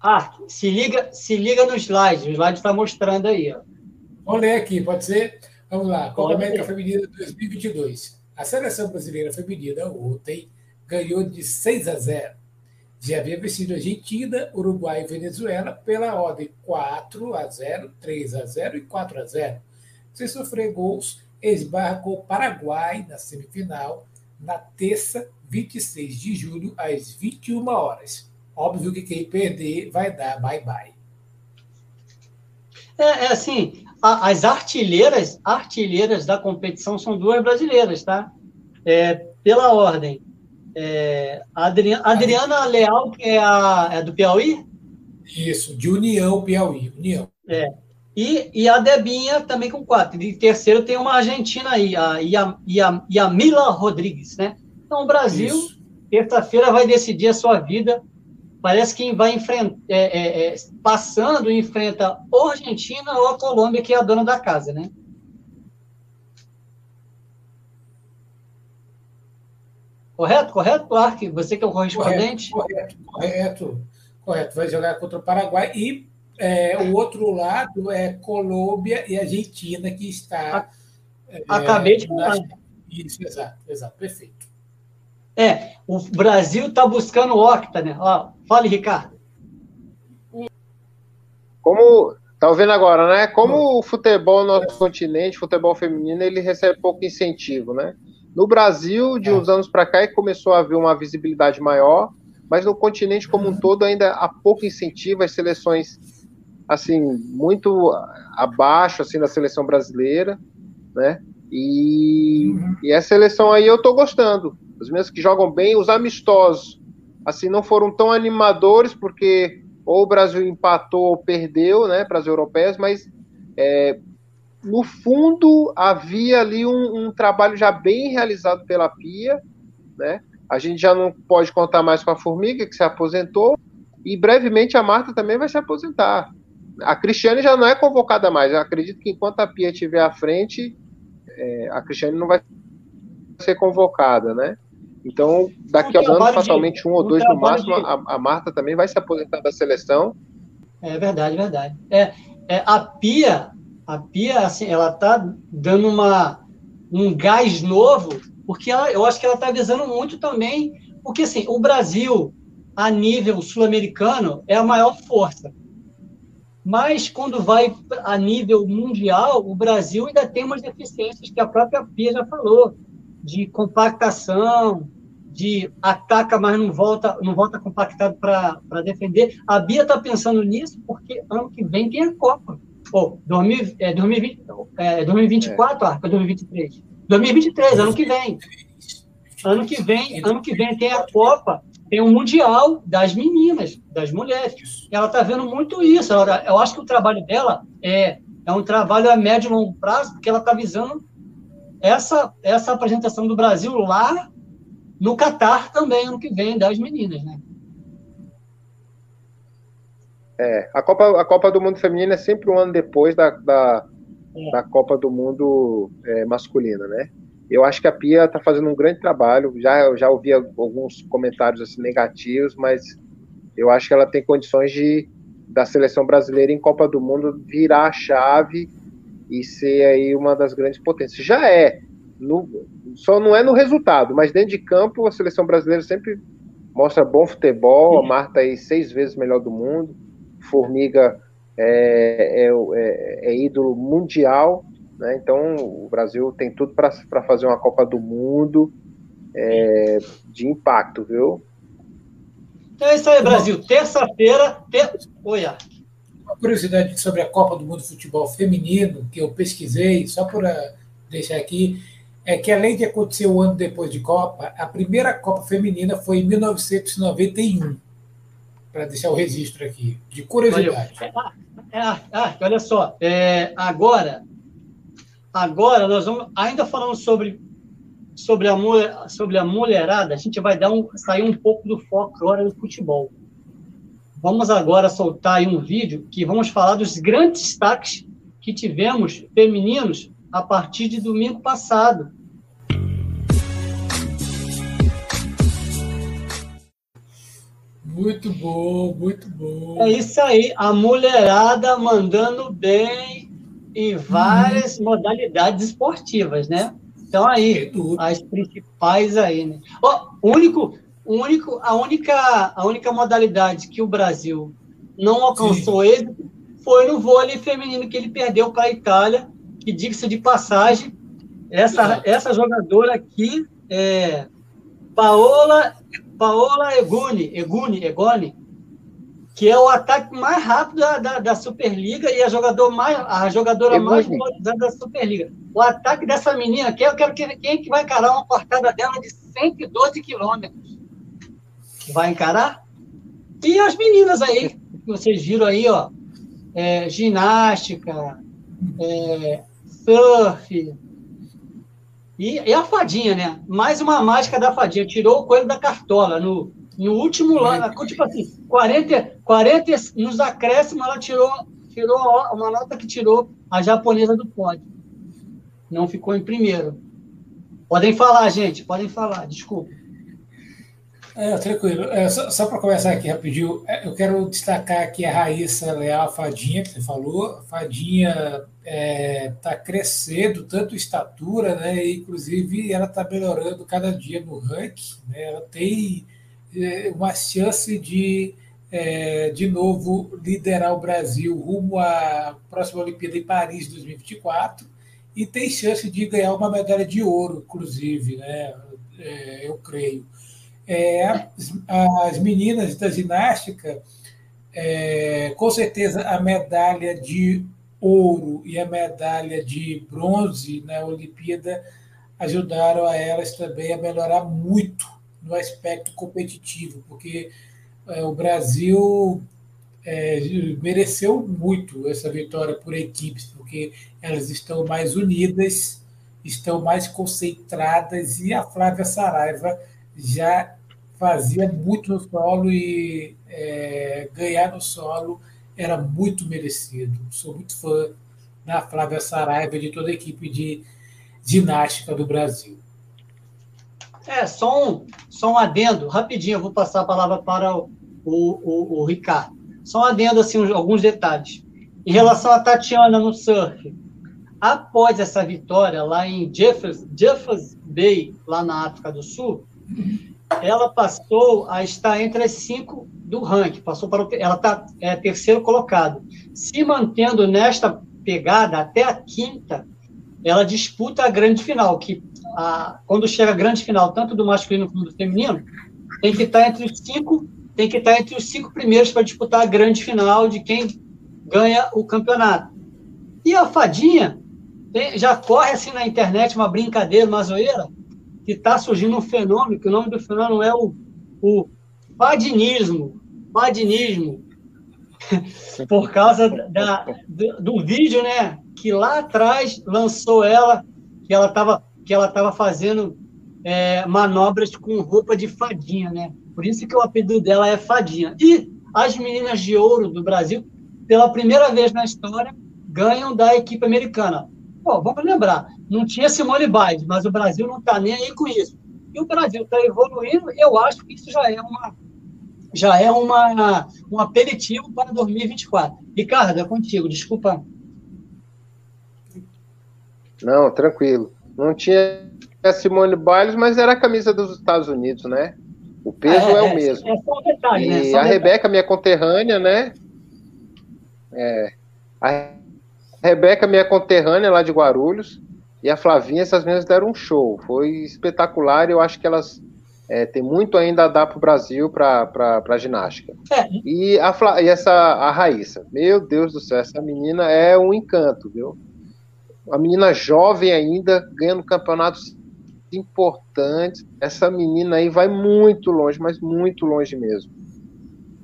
ah, ah, se liga, se liga no slide, o slide está mostrando aí. Ó. Vamos ler aqui, pode ser? Vamos lá, Copa América Feminina 2022. A seleção brasileira feminina ontem ganhou de 6 a 0 já havia vencido a Argentina, Uruguai e Venezuela pela ordem 4 a 0, 3 a 0 e 4 a 0. Sem sofrer gols, esbarra com o Paraguai na semifinal na terça, 26 de julho, às 21 horas. Óbvio que quem perder vai dar bye-bye. É, é, assim, a, as artilheiras, artilheiras da competição são duas brasileiras, tá? É, pela ordem, é, Adriana, Adriana Leal, que é, a, é do Piauí? Isso, de União Piauí, União. É. E, e a Debinha também com quatro. E terceiro tem uma argentina aí, a Yamila Rodrigues, né? Então o Brasil, terça-feira, vai decidir a sua vida. Parece que vai enfrentar, é, é, é, passando, enfrenta ou a Argentina ou a Colômbia, que é a dona da casa, né? Correto? Correto, Clark? Você que é o correspondente? Correto, correto, correto. Vai jogar contra o Paraguai e é, o outro lado é Colômbia e Argentina, que está. É, Acabei de falar. Isso, exato, exato, perfeito. É, o Brasil está buscando o octa, né? Ó, fale, Ricardo. Como tá ouvindo agora, né? Como o futebol no nosso continente, futebol feminino, ele recebe pouco incentivo, né? No Brasil, de é. uns anos para cá, começou a haver uma visibilidade maior, mas no continente como um todo ainda há pouco incentivo às seleções assim muito abaixo assim da seleção brasileira, né? E, uhum. e essa seleção aí eu estou gostando. Os meus que jogam bem, os amistosos, assim não foram tão animadores porque ou o Brasil empatou ou perdeu, né, para as europeias, mas é, no fundo, havia ali um, um, trabalho já bem realizado pela Pia, né? A gente já não pode contar mais com a Formiga, que se aposentou, e brevemente a Marta também vai se aposentar. A Cristiane já não é convocada mais. Eu acredito que enquanto a Pia estiver à frente, é, a Cristiane não vai ser convocada, né? Então, daqui a anos, fatalmente um ou dois no máximo, de... a, a, Marta também vai se aposentar da seleção. É verdade, verdade. É, é, a Pia, a Pia, assim, ela está dando uma, um gás novo, porque ela, eu acho que ela está visando muito também, porque assim, o Brasil, a nível sul-americano, é a maior força. Mas quando vai a nível mundial, o Brasil ainda tem umas deficiências que a própria Pia já falou, de compactação, de ataca, mas não volta, não volta compactado para defender. A Bia está pensando nisso porque ano que vem tem a Copa. Ou, oh, 2000, é, 2020, é, 2024, é. Ah, 2023. 2023, ano que vem. Ano que vem, ano que vem tem a Copa, tem o Mundial das meninas, das mulheres. Ela está vendo muito isso. Ela, eu acho que o trabalho dela é, é um trabalho a médio e longo prazo, porque ela está visando essa, essa apresentação do Brasil lá no Catar também, ano que vem, das meninas, né? É, a Copa, a Copa do Mundo Feminino é sempre um ano depois da, da, é. da Copa do Mundo é, masculina, né? Eu acho que a Pia está fazendo um grande trabalho. Já já ouvi alguns comentários assim negativos, mas eu acho que ela tem condições de da seleção brasileira em Copa do Mundo virar a chave e ser aí uma das grandes potências. Já é, no, só não é no resultado, mas dentro de campo a seleção brasileira sempre mostra bom futebol. A Marta aí seis vezes melhor do mundo. Formiga é, é, é, é ídolo mundial, né? então o Brasil tem tudo para fazer uma Copa do Mundo é, de impacto, viu? Então é isso aí, Brasil. Terça-feira. Ter... Oi, Uma curiosidade sobre a Copa do Mundo de Futebol Feminino, que eu pesquisei, só para deixar aqui, é que além de acontecer um ano depois de Copa, a primeira Copa Feminina foi em 1991 para deixar o registro aqui, de curiosidade. É, é, olha só, é, agora, agora nós vamos, ainda falando sobre, sobre, a, sobre a mulherada, a gente vai dar um, sair um pouco do foco agora do futebol. Vamos agora soltar aí um vídeo que vamos falar dos grandes destaques que tivemos femininos a partir de domingo passado. Muito bom, muito bom. É isso aí, a mulherada mandando bem em várias uhum. modalidades esportivas, né? Então aí, as principais aí, né? Oh, único, único, a única, a única modalidade que o Brasil não alcançou ele foi no vôlei feminino que ele perdeu para a Itália, que diga-se de passagem, essa, essa jogadora aqui é Paola Paola Eguni, Eguni, Egoni, que é o ataque mais rápido da, da, da Superliga e a, jogador mais, a jogadora mais valorizada da Superliga. O ataque dessa menina aqui, eu quero que quem é que vai encarar uma cortada dela de 112 quilômetros? Vai encarar? E as meninas aí, que vocês viram aí, ó, é, ginástica, é, surf, e, e, a fadinha, né? Mais uma mágica da fadinha. Tirou o coelho da cartola. No, no último ano, tipo assim, 40, 40 nos acréscimos, ela tirou, tirou uma nota que tirou a japonesa do pódio. Não ficou em primeiro. Podem falar, gente, podem falar, desculpa. É, tranquilo. É, só, só para começar aqui rapidinho, é, eu quero destacar aqui a Raíssa Leal Fadinha, que você falou. A Fadinha está é, tá crescendo, tanto estatura, né? E, inclusive, ela está melhorando cada dia no ranking. Né? Ela tem é, uma chance de, é, de novo, liderar o Brasil rumo à próxima Olimpíada em Paris 2024 e tem chance de ganhar uma medalha de ouro, inclusive, né? Eu creio é, as meninas da ginástica, é, com certeza a medalha de ouro e a medalha de bronze na Olimpíada ajudaram a elas também a melhorar muito no aspecto competitivo, porque é, o Brasil é, mereceu muito essa vitória por equipes, porque elas estão mais unidas, estão mais concentradas, e a Flávia Saraiva já fazia muito no solo e é, ganhar no solo era muito merecido. Sou muito fã da Flávia Saraiva e de toda a equipe de ginástica do Brasil. É, só um, só um adendo, rapidinho, eu vou passar a palavra para o, o, o, Ricardo. Só um adendo, assim, alguns detalhes. Em relação a Tatiana no surf, após essa vitória lá em Jeffers, Jeffers Bay, lá na África do Sul, ela passou a estar entre as cinco do ranking, passou para o, ela está é, terceiro colocado. Se mantendo nesta pegada até a quinta, ela disputa a grande final, que a, quando chega a grande final, tanto do masculino como do feminino, tem que estar entre os cinco, tem que estar entre os cinco primeiros para disputar a grande final de quem ganha o campeonato. E a fadinha tem, já corre assim na internet uma brincadeira, uma zoeira, que está surgindo um fenômeno, que o nome do fenômeno é o, o fadinismo. Fadinismo. [laughs] Por causa da, do, do, vídeo, né? Que lá atrás lançou ela, que ela estava que ela tava fazendo é, manobras com roupa de fadinha, né? Por isso que o apelido dela é Fadinha. E as meninas de ouro do Brasil, pela primeira vez na história, ganham da equipe americana. Pô, vamos lembrar, não tinha Simone Biles, mas o Brasil não está nem aí com isso. E o Brasil está evoluindo, eu acho que isso já é uma já é uma, um aperitivo para 2024. Ricardo, é contigo, desculpa. Não, tranquilo. Não tinha Simone Biles, mas era a camisa dos Estados Unidos, né? O peso é, é o é, mesmo. É só um detalhe, né? e né? a Rebeca, minha conterrânea, né? É, a Rebeca, minha conterrânea lá de Guarulhos, e a Flavinha, essas meninas deram um show. Foi espetacular e eu acho que elas é, têm muito ainda a dar para o Brasil para a ginástica. É. E, a, Fla, e essa, a Raíssa, meu Deus do céu, essa menina é um encanto, viu? Uma menina jovem ainda, ganhando campeonatos importantes. Essa menina aí vai muito longe, mas muito longe mesmo.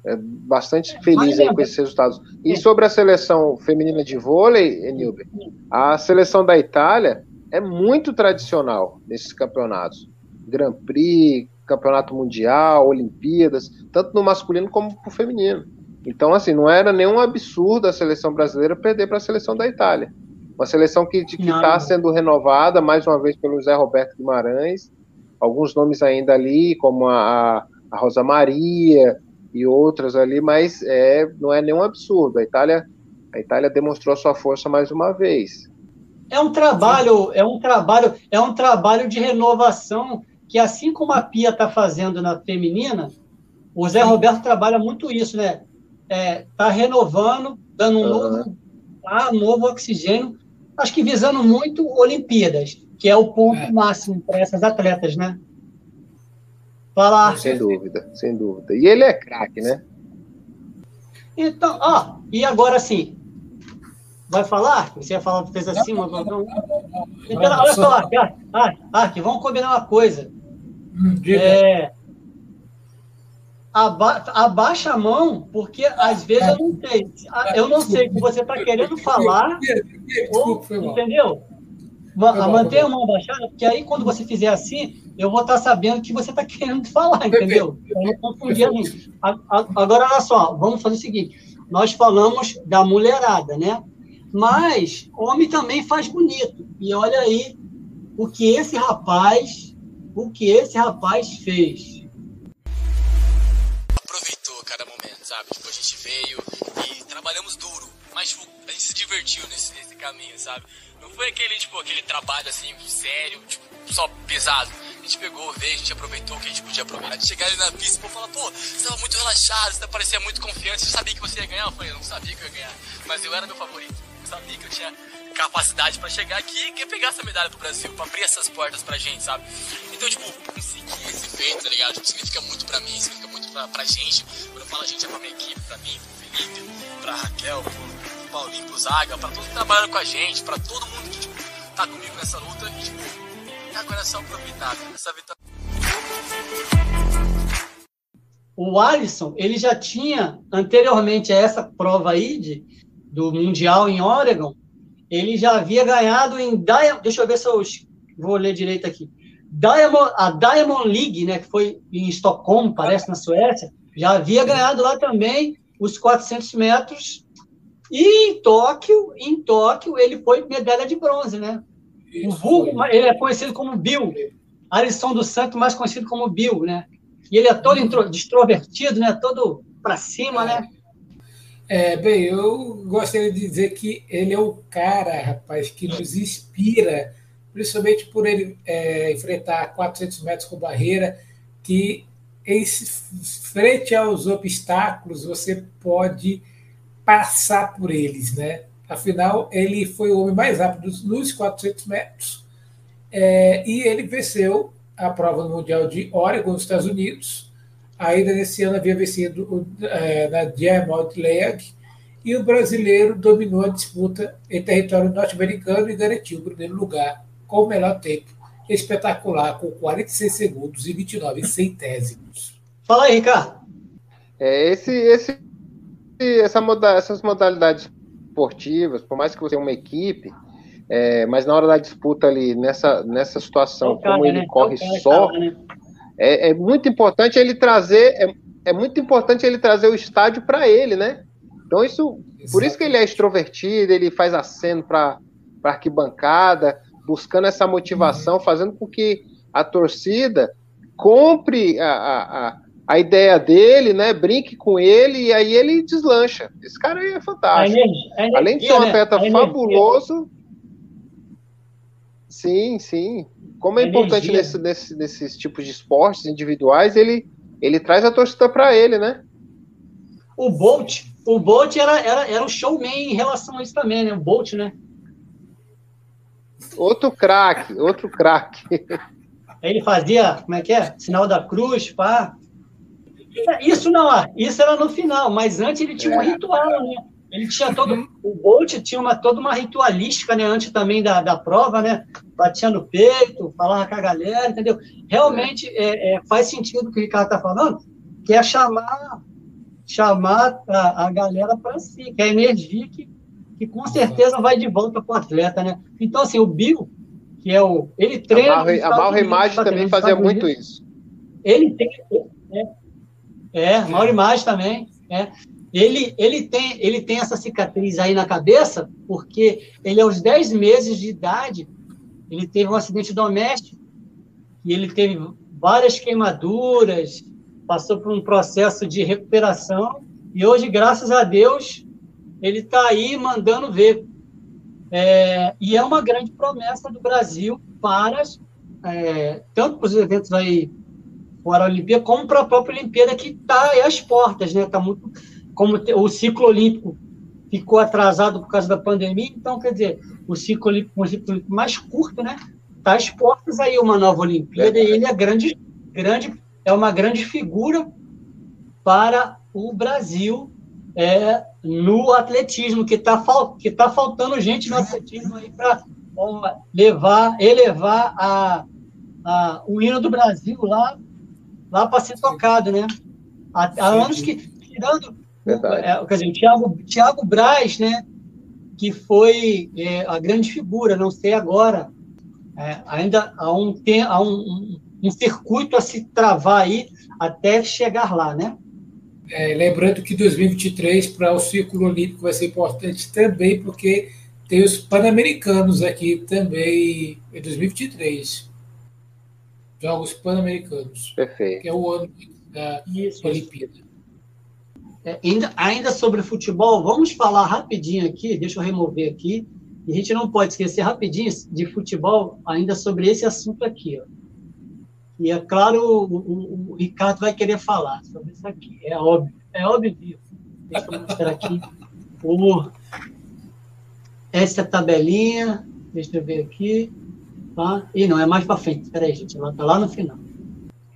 É bastante feliz aí com esses resultados. E sobre a seleção feminina de vôlei, Enilber, a seleção da Itália é muito tradicional nesses campeonatos. Grand Prix, Campeonato Mundial, Olimpíadas, tanto no masculino como no feminino. Então, assim, não era nenhum absurdo a seleção brasileira perder para a seleção da Itália. Uma seleção que está sendo renovada mais uma vez pelo Zé Roberto Guimarães. Alguns nomes ainda ali, como a, a Rosa Maria e outras ali, mas é, não é nenhum absurdo. A Itália, a Itália demonstrou sua força mais uma vez. É um trabalho, é um trabalho, é um trabalho de renovação que assim como a Pia está fazendo na feminina, o Zé Roberto trabalha muito isso, né? Está é, tá renovando, dando um uhum. novo, ah, novo oxigênio acho que visando muito Olimpíadas, que é o ponto é. máximo para essas atletas, né? Fala. Sem dúvida, sem dúvida. E ele é craque, né? Então, ó, e agora sim, vai falar? Você ia falar, fez assim, mas não. Então, olha só, Ark, Ark, Ark, vamos combinar uma coisa. Hum, é, aba abaixa a mão, porque às vezes eu não sei. Eu não sei o que você está querendo falar. Ou, entendeu? Mantenha a mão abaixada, porque aí quando você fizer assim, eu vou estar tá sabendo o que você está querendo [laughs] falar, entendeu? Eu não confundir assim. Agora, olha só, vamos fazer o seguinte: nós falamos da mulherada, né? Mas homem também faz bonito. E olha aí o que esse rapaz, o que esse rapaz fez sabe? Tipo, a gente veio e trabalhamos duro, mas tipo, a gente se divertiu nesse, nesse caminho, sabe? Não foi aquele, tipo, aquele trabalho assim, sério, tipo, só pesado. A gente pegou, veio, a gente aproveitou o que a gente podia aproveitar. De chegar ali na pista e falar, pô, você tava muito relaxado, você parecia muito confiante, você sabia que você ia ganhar? Eu falei, eu não sabia que eu ia ganhar, mas eu era meu favorito. Eu sabia que eu tinha capacidade para chegar aqui e pegar essa medalha pro Brasil, pra abrir essas portas pra gente, sabe? Então, tipo, conseguir esse feito, tá ligado? Tipo, significa muito pra mim, significa muito pra, pra gente. Quando eu falo a gente, é pra minha equipe, pra mim, pro Felipe, pra Raquel, pro Paulinho, pro Zaga, pra todos que trabalham com a gente, pra todo mundo que, tipo, tá comigo nessa luta e, tipo, agora é só aproveitar, essa vitória. O Alisson, ele já tinha, anteriormente a essa prova aí de, do Mundial em Oregon, ele já havia ganhado em Diamond, deixa eu ver se eu vou ler direito aqui. Diamond, a Diamond League, né, que foi em Estocolmo, parece, na Suécia, já havia ganhado lá também os 400 metros. E em Tóquio, em Tóquio, ele foi medalha de bronze, né? o vulgo, ele é conhecido como Bill. Alisson dos Santos, mais conhecido como Bill, né? E ele é todo extrovertido, né? Todo para cima, né? É, bem, eu gostaria de dizer que ele é o cara, rapaz, que nos inspira, principalmente por ele é, enfrentar 400 metros com barreira, que em frente aos obstáculos você pode passar por eles, né? Afinal, ele foi o homem mais rápido nos 400 metros é, e ele venceu a prova mundial de Oregon, nos Estados Unidos, Ainda nesse ano havia vencido é, na Diamond League e o brasileiro dominou a disputa em território norte-americano e garantiu o primeiro lugar com o melhor tempo espetacular, com 46 segundos e 29 centésimos. Fala aí, Ricardo. É, esse, esse, essa moda, essas modalidades esportivas, por mais que você tenha uma equipe, é, mas na hora da disputa ali, nessa, nessa situação, cara, como ele né? corre só, cara, né? é, é, muito importante ele trazer, é, é muito importante ele trazer o estádio para ele, né? Então isso, Exato. por isso que ele é extrovertido, ele faz aceno para arquibancada, buscando essa motivação, uhum. fazendo com que a torcida compre a, a, a, ideia dele, né? Brinque com ele e aí ele deslancha. Esse cara aí é fantástico. Energia, Além de ser um né? atleta fabuloso. Sim, sim. Como é importante nesse, nesse, nesses tipos de esportes individuais, ele, ele traz a torcida para ele, né? O Bolt, o Bolt era, era, era um showman em relação a isso também, né? O Bolt, né? Outro craque, outro craque. [laughs] Ele fazia, como é que é? Sinal da cruz, pá. Isso não, isso era no final, mas antes ele tinha um é. ritual, né? Ele tinha todo. O Bolt tinha uma, toda uma ritualística, né? Antes também da, da prova, né? Batia no peito, falava com a galera, entendeu? Realmente é, é, faz sentido o que o Ricardo está falando, que é chamar, chamar a, a galera para si, que é a energia que, que com certeza vai de volta para o atleta, né? Então, assim, o Bill, que é o. Ele treina. A Mauro Imagem tá também fazia muito isso. Ele tem. É, é Mauro Imagem também. É. Ele, ele, tem, ele tem essa cicatriz aí na cabeça, porque ele, aos 10 meses de idade, ele teve um acidente doméstico e ele teve várias queimaduras, passou por um processo de recuperação e hoje, graças a Deus, ele está aí mandando ver. É, e é uma grande promessa do Brasil para é, tanto para os eventos aí fora a Olimpíada, como para a própria Olimpíada que está às portas, né? Está muito como o ciclo olímpico ficou atrasado por causa da pandemia, então, quer dizer, o ciclo olímpico, um ciclo olímpico mais curto, né? Está às portas aí uma nova Olimpíada, é. e ele é grande, grande, é uma grande figura para o Brasil é, no atletismo, que está que tá faltando gente no atletismo aí para levar, elevar a, a, o hino do Brasil lá, lá para ser tocado, né? Há, há anos que, tirando. É, quer dizer, o Thiago, Thiago Braz, né, que foi é, a grande figura, não sei agora, é, ainda há, um, tem, há um, um, circuito a se travar aí até chegar lá, né? É, lembrando que 2023 para o círculo olímpico vai ser importante também, porque tem os pan-americanos aqui também em 2023. Jogos pan-americanos. Perfeito. Que é o ano da Isso. Olimpíada. É, ainda, ainda sobre futebol, vamos falar rapidinho aqui, deixa eu remover aqui, e a gente não pode esquecer rapidinho de futebol, ainda sobre esse assunto aqui. Ó. E é claro, o, o, o Ricardo vai querer falar sobre isso aqui, é óbvio, é óbvio. Deixa eu mostrar aqui o, essa tabelinha, deixa eu ver aqui. Tá? E não, é mais para frente, espera aí, gente, ela está lá no final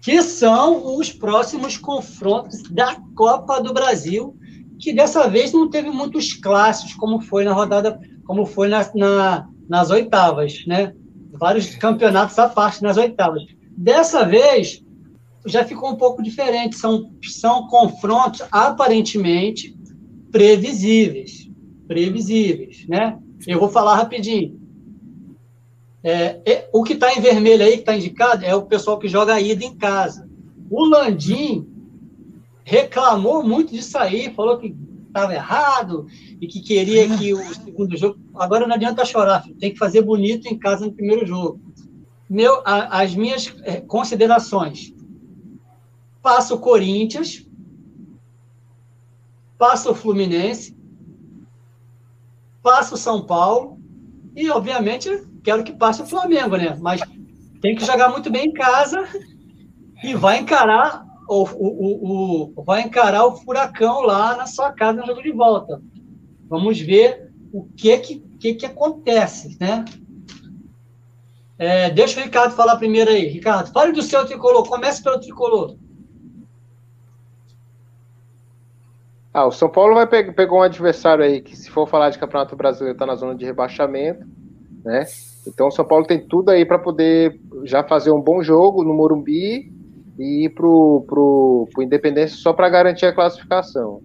que são os próximos confrontos da Copa do Brasil, que dessa vez não teve muitos clássicos, como foi na rodada, como foi na, na, nas oitavas, né? Vários campeonatos à parte nas oitavas. Dessa vez já ficou um pouco diferente, são, são confrontos aparentemente previsíveis, previsíveis, né? Eu vou falar rapidinho. É, é, o que está em vermelho aí, que está indicado, é o pessoal que joga a ida em casa. O Landim reclamou muito disso aí, falou que estava errado e que queria que o [laughs] segundo jogo. Agora não adianta chorar, filho, tem que fazer bonito em casa no primeiro jogo. Meu, a, as minhas é, considerações: passa o Corinthians, passa o Fluminense, passa o São Paulo e, obviamente, quero que passe o Flamengo, né? Mas tem que jogar muito bem em casa e vai encarar o, o, o, vai encarar o furacão lá na sua casa no jogo de volta. Vamos ver o que que, que, que acontece, né? É, deixa o Ricardo falar primeiro aí. Ricardo, fale do seu tricolor. Comece pelo tricolor. Ah, o São Paulo vai pe pegou um adversário aí que, se for falar de Campeonato Brasileiro, está na zona de rebaixamento, né? Então o São Paulo tem tudo aí para poder já fazer um bom jogo no Morumbi e ir pro, pro, pro Independência só para garantir a classificação.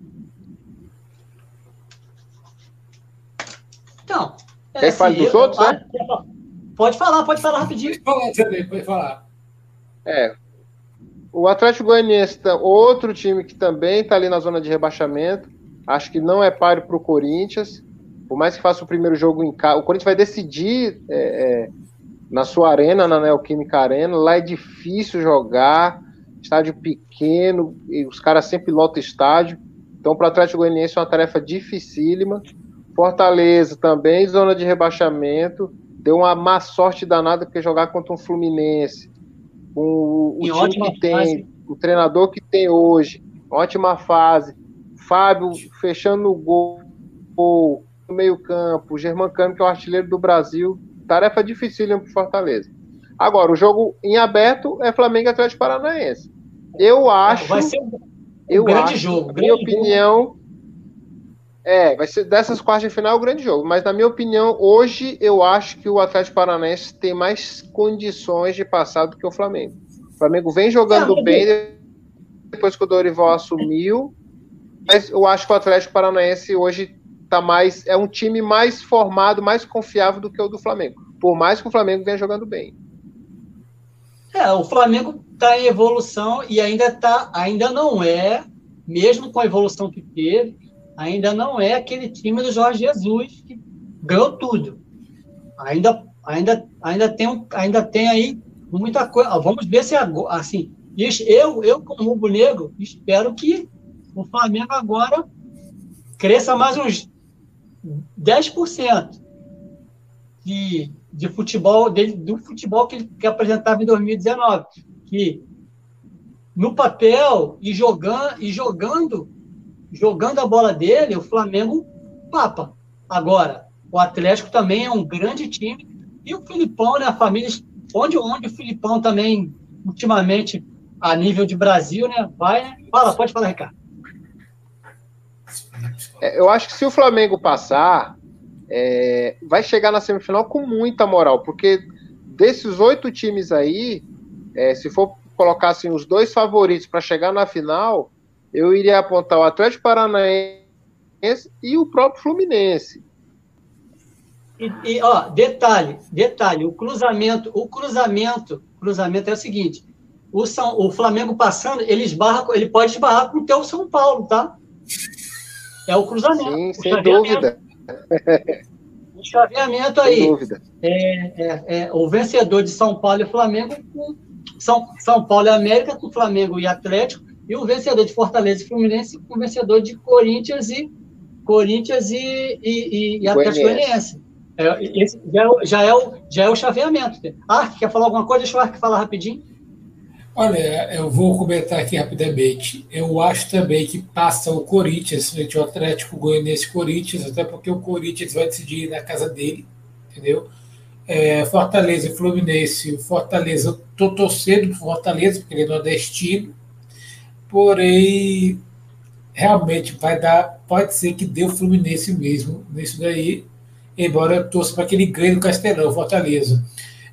Então. É, Quer que fale dos outros, né? Pode falar, pode falar rapidinho. Pode falar pode falar. É. O Atlético Goianiense, outro time que também está ali na zona de rebaixamento. Acho que não é páreo para o Corinthians. Por mais que faça o primeiro jogo em casa, o Corinthians vai decidir é, é, na sua arena, na Neoquímica Arena. Lá é difícil jogar, estádio pequeno, e os caras sempre lotam estádio. Então, para o Atlético Goianiense é uma tarefa dificílima. Fortaleza também, zona de rebaixamento. Deu uma má sorte danada porque jogar contra um Fluminense, com o, o time que tem, fase. o treinador que tem hoje, ótima fase. Fábio fechando no gol, no meio-campo, Germancano, que é o artilheiro do Brasil. Tarefa difícil para Fortaleza. Agora, o jogo em aberto é Flamengo e Atlético Paranaense. Eu acho. Vai ser um eu grande acho, jogo. Minha opinião. Jogo. É, vai ser dessas quartas de final o grande jogo. Mas, na minha opinião, hoje eu acho que o Atlético Paranaense tem mais condições de passar do que o Flamengo. O Flamengo vem jogando bem depois que o Dorival assumiu. Mas eu acho que o Atlético Paranaense hoje tá mais. É um time mais formado, mais confiável do que o do Flamengo. Por mais que o Flamengo venha jogando bem. É, o Flamengo está em evolução e ainda tá, ainda não é, mesmo com a evolução que teve, ainda não é aquele time do Jorge Jesus que ganhou tudo. Ainda, ainda, ainda, tem, ainda tem aí muita coisa. Vamos ver se agora, assim, eu, eu como rubro-negro, espero que o Flamengo agora cresça mais uns 10% de, de futebol, dele, do futebol que ele que apresentava em 2019. Que no papel e jogando, e jogando jogando a bola dele, o Flamengo papa. Agora, o Atlético também é um grande time. E o Filipão, né? A família. Onde, onde o Filipão também, ultimamente, a nível de Brasil, né? Vai, né? Fala, pode falar, Ricardo. É, eu acho que se o Flamengo passar, é, vai chegar na semifinal com muita moral, porque desses oito times aí, é, se for colocar assim, os dois favoritos para chegar na final, eu iria apontar o Atlético Paranaense e o próprio Fluminense. E, e, ó, detalhe, detalhe, o cruzamento, o cruzamento, cruzamento é o seguinte: o, São, o Flamengo passando, ele esbarra, ele pode esbarrar com o teu São Paulo, tá? É o cruzamento. Sim, o sem dúvida. O chaveamento aí. Sem dúvida. É, é, é, o vencedor de São Paulo e Flamengo com São, São Paulo e América, com Flamengo e Atlético, e o vencedor de Fortaleza e Fluminense com o vencedor de Corinthians e Corinthians e, e, e Atlético Goianiense. É, esse já é, já, é o, já é o chaveamento. Ark, quer falar alguma coisa? Deixa o Ark falar rapidinho. Olha, eu vou comentar aqui rapidamente. Eu acho também que passa o Corinthians ao Atlético Goianiense Corinthians, até porque o Corinthians vai decidir na casa dele, entendeu? É, Fortaleza e Fluminense. Fortaleza, estou torcendo para Fortaleza, porque ele é nordestino porém realmente vai dar, pode ser que dê o Fluminense mesmo nisso daí, embora eu torça para que ele ganhe no Castelão, Fortaleza.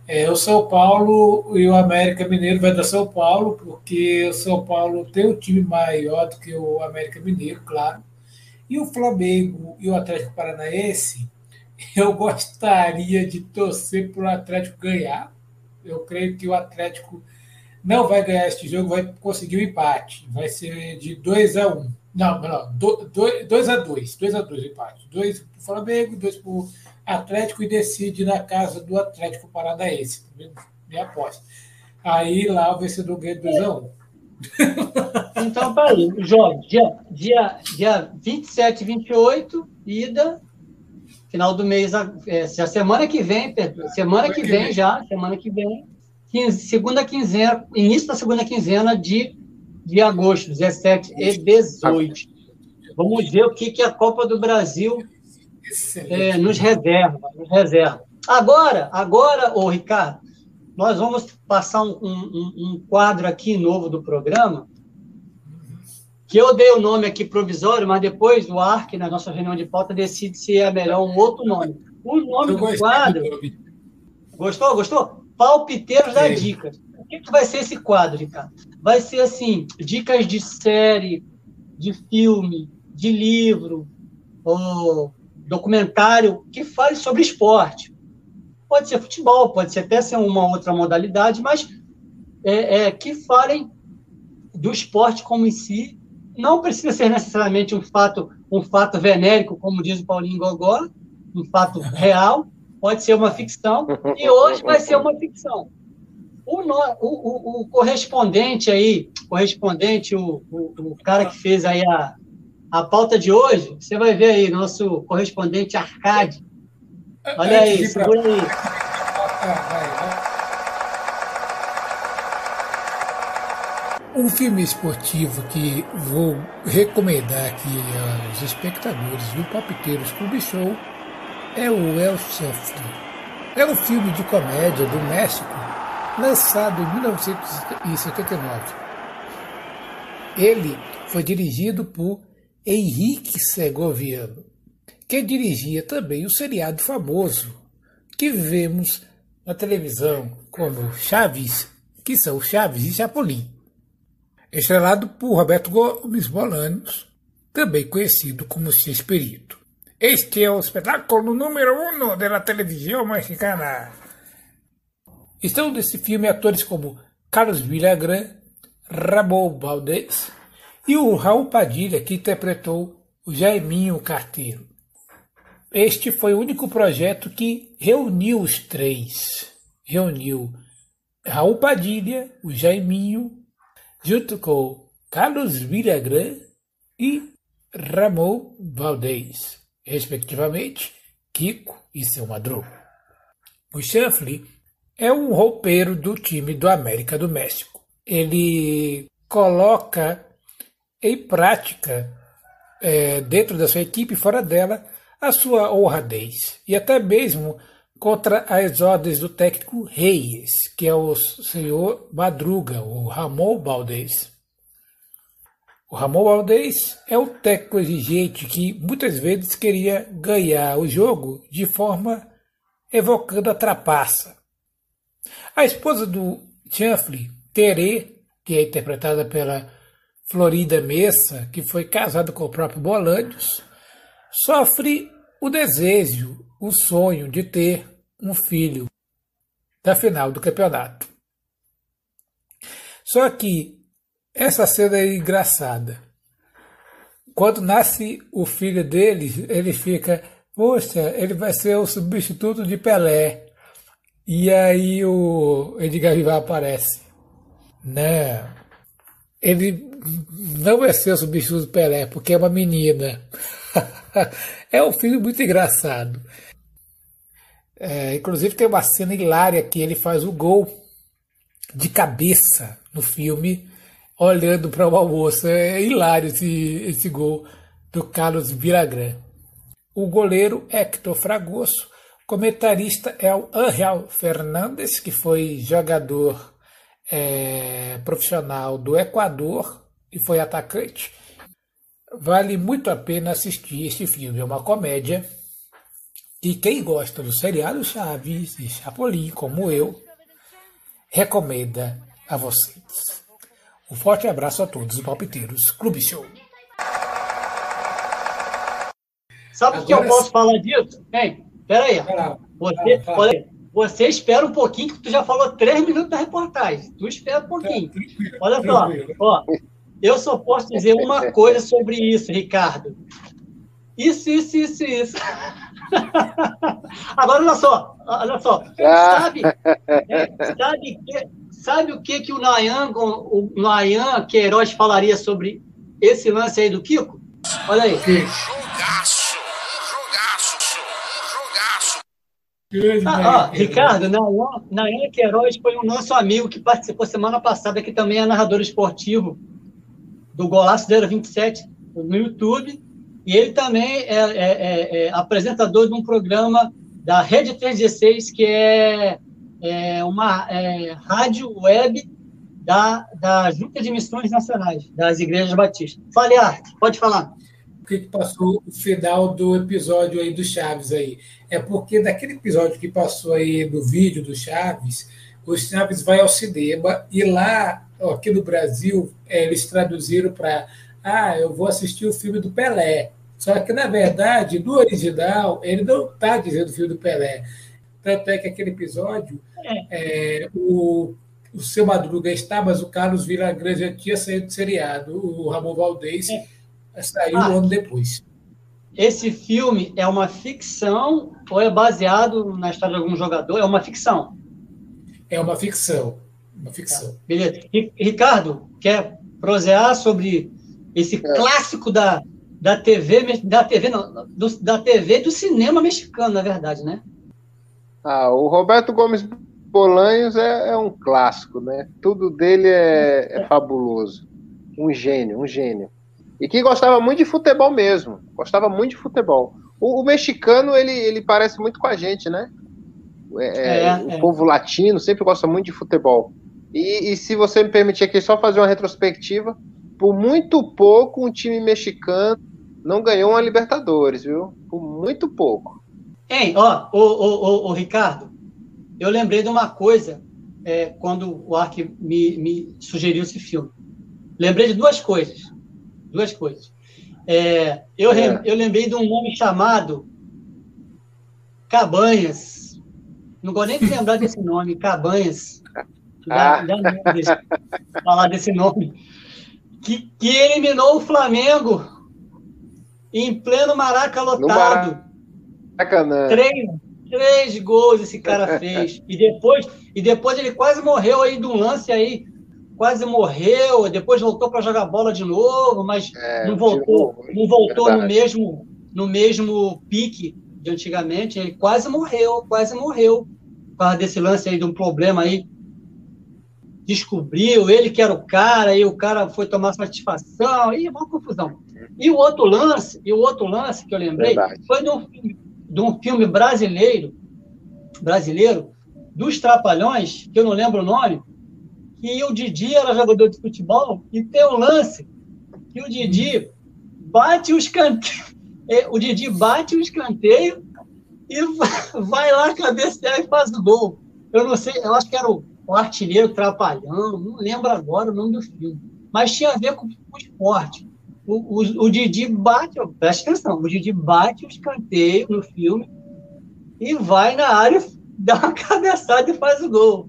É, o São Paulo e o América Mineiro vai dar São Paulo, porque o São Paulo tem um time maior do que o América Mineiro, claro. E o Flamengo e o Atlético Paranaense, [laughs] eu gostaria de torcer para o Atlético ganhar. Eu creio que o Atlético não vai ganhar este jogo, vai conseguir o um empate. Vai ser de 2 a 1 um. Não, não, 2 a 2 2 a 2 o empate. 2 para o Flamengo, 2 para o Atlético e decide na casa do Atlético Paranaense. Minha aposta. Aí lá o vencedor ganha 2 a 1 um. [laughs] Então tá aí, jogos dia, dia, dia 27 e 28, ida, final do mês, é, a semana que vem, semana que vem já, semana que vem, segunda quinzena, início da segunda quinzena de, de agosto, 17 e 18. Vamos ver o que, que a Copa do Brasil é, nos reserva, nos reserva. Agora, agora, ô Ricardo, nós vamos passar um, um, um quadro aqui novo do programa que eu dei o nome aqui provisório, mas depois o ARC, na nossa reunião de pauta, decide se é melhor um outro nome. O nome eu do quadro. Gostou? Gostou? Palpiteiros da Dicas. O que, que vai ser esse quadro, Ricardo? Vai ser assim: dicas de série, de filme, de livro, ou documentário que fale sobre esporte. Pode ser futebol, pode ser até ser uma outra modalidade, mas é, é, que falem do esporte como em si. Não precisa ser necessariamente um fato, um fato venérico, como diz o Paulinho Gogó, um fato [laughs] real, pode ser uma ficção, e hoje vai ser uma ficção. O, o, o, o correspondente aí, correspondente, o, o, cara que fez aí a, a pauta de hoje, você vai ver aí, nosso correspondente Arcade. Olha aí, segura aí. [laughs] Um filme esportivo que vou recomendar aqui aos espectadores do Palpiteiros Clube Show é o El Chefre. É um filme de comédia do México, lançado em 1979. Ele foi dirigido por Henrique Segoviano, que dirigia também o seriado famoso que vemos na televisão como Chaves, que são Chaves e Chapolin. Estrelado por Roberto Gomes Bolanos, também conhecido como X-Perito. Este é o espetáculo número um da televisão mexicana. Estão nesse filme atores como Carlos Villagrán, Ramon Valdez e o Raul Padilha, que interpretou o Jaiminho Carteiro. Este foi o único projeto que reuniu os três. Reuniu Raul Padilha, o Jaiminho, junto com Carlos Villagrán e Ramon Valdez respectivamente, Kiko e seu Madruga. O Shuffle é um roupeiro do time do América do México. Ele coloca em prática, é, dentro da sua equipe e fora dela, a sua honradez. E até mesmo contra as ordens do técnico Reis, que é o senhor Madruga, o Ramon Valdez. O Ramon Valdez é um técnico exigente que muitas vezes queria ganhar o jogo de forma evocando a trapaça. A esposa do Chanfley, Tere, que é interpretada pela Florida Messa, que foi casada com o próprio Bolanhos, sofre o desejo, o sonho de ter um filho da final do campeonato. Só que essa cena é engraçada. Quando nasce o filho dele, ele fica, poxa, ele vai ser o substituto de Pelé. E aí o Edgar Vivar aparece. Não. Ele não vai ser o substituto de Pelé, porque é uma menina. [laughs] é um filme muito engraçado. É, inclusive tem uma cena hilária que ele faz o gol de cabeça no filme olhando para uma moça. É hilário esse, esse gol do Carlos Villagrán. O goleiro Hector Fragoso. Comentarista é o Angel Fernandes, que foi jogador é, profissional do Equador e foi atacante. Vale muito a pena assistir este filme. É uma comédia. E quem gosta do seriado Chaves e Chapolin, como eu, recomenda a vocês. Um forte abraço a todos os palpiteiros. Clube Show. Sabe o que eu posso falar disso? Hein, peraí. Você, olha, você espera um pouquinho, que tu já falou três minutos da reportagem. Tu espera um pouquinho. Olha só, ó, eu só posso dizer uma [laughs] coisa sobre isso, Ricardo. Isso, isso, isso, isso. [laughs] Agora, olha só, olha só. Ah. Sabe, é, sabe que Sabe o que, que o Nayan, o Nayan Queiroz falaria sobre esse lance aí do Kiko? Olha aí. Jogaço! Jogaço! Jogaço! Ah, ó, Ricardo, Nayan, Nayan Queiroz foi um nosso amigo que participou semana passada, que também é narrador esportivo do Golaço 027 no YouTube. E ele também é, é, é, é apresentador de um programa da Rede 316, que é é, uma é, rádio web da, da Junta de Missões Nacionais, das Igrejas Batistas. Fale, Arte, pode falar. O que, que passou o final do episódio aí do Chaves aí? É porque daquele episódio que passou aí do vídeo do Chaves, o Chaves vai ao cinema e lá, aqui no Brasil, é, eles traduziram para ah, eu vou assistir o filme do Pelé. Só que, na verdade, no original, ele não está dizendo o filme do Pelé. Tanto é que aquele episódio, é, o, o seu Madruga está, mas o Carlos Villagrán já tinha saído do seriado. O Ramon Valdez é. saiu ah, um ano depois. Esse filme é uma ficção ou é baseado na história de algum jogador? É uma ficção. É uma ficção. Uma ficção. Tá. Beleza. Ricardo, quer prosear sobre esse é. clássico da, da TV, da TV, não, do, da TV do cinema mexicano, na verdade, né? Ah, o Roberto Gomes Bolanhos é, é um clássico, né? Tudo dele é, é fabuloso. Um gênio, um gênio. E que gostava muito de futebol mesmo. Gostava muito de futebol. O, o mexicano, ele, ele parece muito com a gente, né? É, é, é o é. povo latino sempre gosta muito de futebol. E, e, se você me permitir aqui só fazer uma retrospectiva, por muito pouco um time mexicano não ganhou uma Libertadores, viu? Por muito pouco. Hein, ó, o, o, o, o Ricardo, eu lembrei de uma coisa é, quando o Ark me, me sugeriu esse filme. Lembrei de duas coisas. Duas coisas. É, eu, é. eu lembrei de um nome chamado Cabanhas. Não vou nem lembrar desse nome, Cabanhas. Já, ah. já falar desse nome que, que eliminou o Flamengo em pleno Maraca lotado. Maracanã. Três, três gols esse cara [laughs] fez. e depois, e depois ele quase morreu aí de um lance aí. Quase morreu, depois voltou para jogar bola de novo, mas é, não voltou, não voltou no mesmo, no mesmo pique de antigamente. Ele quase morreu, quase morreu. Por causa desse lance aí, de um problema aí descobriu, ele que era o cara, e o cara foi tomar satisfação, e uma confusão. E o outro lance, e o outro lance que eu lembrei Verdade. foi de um, de um filme brasileiro, brasileiro, dos Trapalhões, que eu não lembro o nome, que o Didi era jogador de futebol, e tem um lance que o Didi bate o escanteio, é, [laughs] o Didi bate o escanteio e [laughs] vai lá cabecear e faz o gol. Eu não sei, eu acho que era o o artilheiro trapalhão, não lembro agora o nome do filme, mas tinha a ver com o esporte. O, o, o Didi bate, presta atenção, o Didi bate o escanteio no filme e vai na área, [laughs] dá uma cabeçada e faz o gol.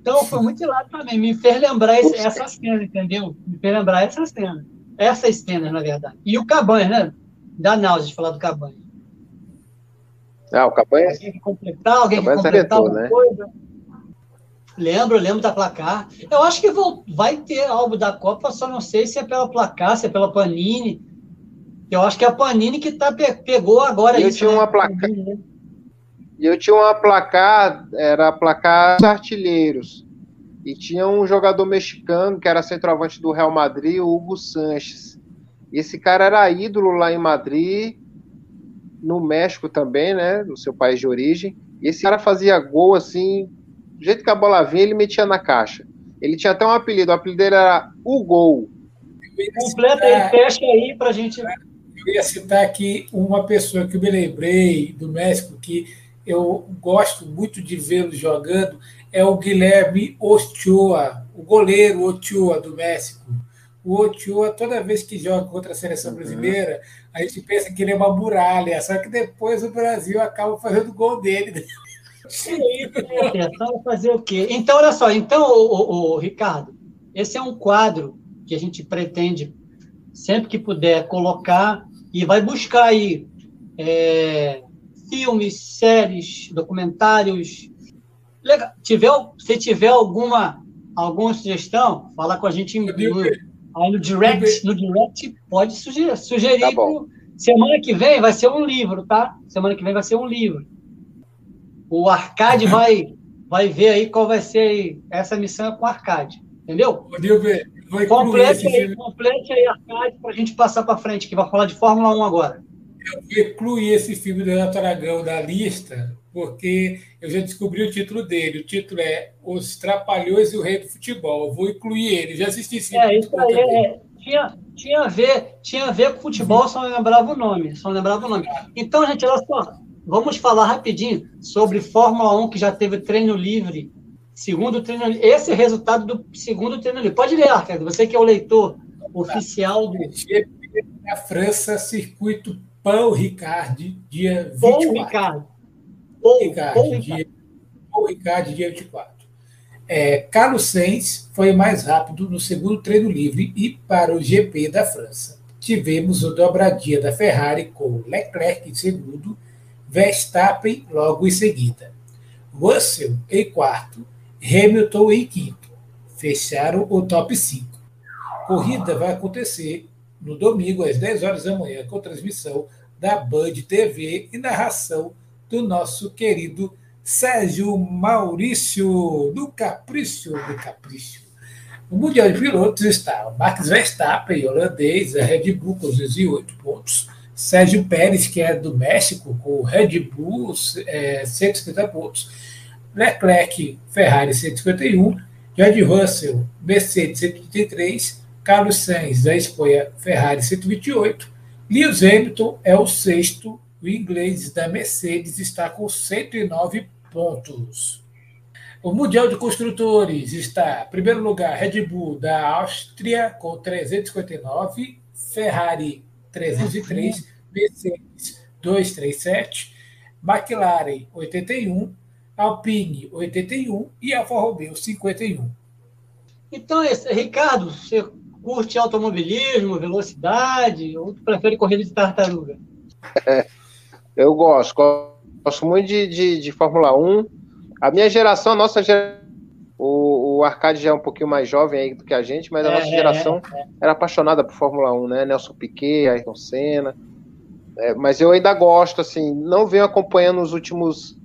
Então foi muito lá também, me fez lembrar esse, essa cena, entendeu? Me fez lembrar essa cena. Essas cenas, na verdade. E o Cabanha, né? Dá náusea de falar do Cabanha. Ah, o Cabanha. Alguém que completar, alguém que completar alguma né? coisa. Lembro, lembro da placar. Eu acho que vou, vai ter álbum da Copa, só não sei se é pela placar, se é pela Panini. Eu acho que é a Panini que tá, pegou agora eu isso. Tinha né? uma placar, eu tinha uma placar, era a placar dos artilheiros. E tinha um jogador mexicano que era centroavante do Real Madrid, o Hugo Sanches. Esse cara era ídolo lá em Madrid, no México também, né? No seu país de origem. E esse cara fazia gol assim do jeito que a bola vinha, ele metia na caixa. Ele tinha até um apelido, o apelido dele era O Gol. Completa e fecha aí pra gente. Eu ia citar aqui uma pessoa que eu me lembrei do México, que eu gosto muito de vê-lo jogando, é o Guilherme Ochoa, o goleiro Ochoa do México. O Ochoa, toda vez que joga contra a seleção uhum. brasileira, a gente pensa que ele é uma muralha, só que depois o Brasil acaba fazendo gol dele. É fazer o quê? Então, olha só, então, o, o, o, Ricardo, esse é um quadro que a gente pretende, sempre que puder, colocar e vai buscar aí é, filmes, séries, documentários. Legal. Tiver, se tiver alguma, alguma sugestão, fala com a gente no, aí no direct, no direct pode sugerir. sugerir tá pro, semana que vem vai ser um livro, tá? Semana que vem vai ser um livro o Arcade vai, vai ver aí qual vai ser essa missão com o Arcade. Entendeu? Vai complete, aí, complete aí, Arcade, para a gente passar para frente, que vai falar de Fórmula 1 agora. eu vou incluir esse filme do Renato Aragão na lista, porque eu já descobri o título dele. O título é Os Trapalhões e o Rei do Futebol. Eu vou incluir ele. Já assisti esse filme. É, isso aí. É, tinha, tinha, a ver, tinha a ver com futebol, só não lembrava o nome. Só lembrava o nome. Então, gente, olha só. Vamos falar rapidinho sobre Fórmula 1, que já teve treino livre. Segundo treino livre. Esse é o resultado do segundo treino livre. Pode ler, Arcade. Você que é o leitor oficial do. A França, circuito Paul Ricard, dia 24. Paul Ricard. Paul Ricard, Paul dia, Paul Ricard, dia 24. É, Carlos Sainz foi mais rápido no segundo treino livre e para o GP da França. Tivemos o dobradinha da Ferrari com Leclerc em segundo, Verstappen logo em seguida. Russell em quarto, Hamilton em quinto. Fecharam o top 5. Corrida vai acontecer no domingo, às 10 horas da manhã, com transmissão da Band TV e narração do nosso querido Sérgio Maurício do Capricho do Capricho. No Mundial de Pilotos está o Max Verstappen, holandês, a Red Bull com 208 pontos. Sérgio Pérez, que é do México, com o Red Bull, é, 150 pontos. Leclerc, Ferrari, 151. George Russell, Mercedes, 133. Carlos Sainz, da Espanha, Ferrari 128. Lewis Hamilton é o sexto. O inglês da Mercedes está com 109 pontos. O Mundial de Construtores está, em primeiro lugar, Red Bull da Áustria com 359, Ferrari 303, Mercedes 237, McLaren 81, Alpine 81 e Alfa Romeo 51. Então, Ricardo, você curte automobilismo, velocidade, ou tu prefere corrida de tartaruga? É, eu gosto, gosto muito de, de, de, Fórmula 1. A minha geração, a nossa geração, o, o Arcade já é um pouquinho mais jovem aí do que a gente, mas a é, nossa geração é, é. era apaixonada por Fórmula 1, né? Nelson Piquet, Ayrton Senna. É, mas eu ainda gosto, assim, não venho acompanhando nos últimos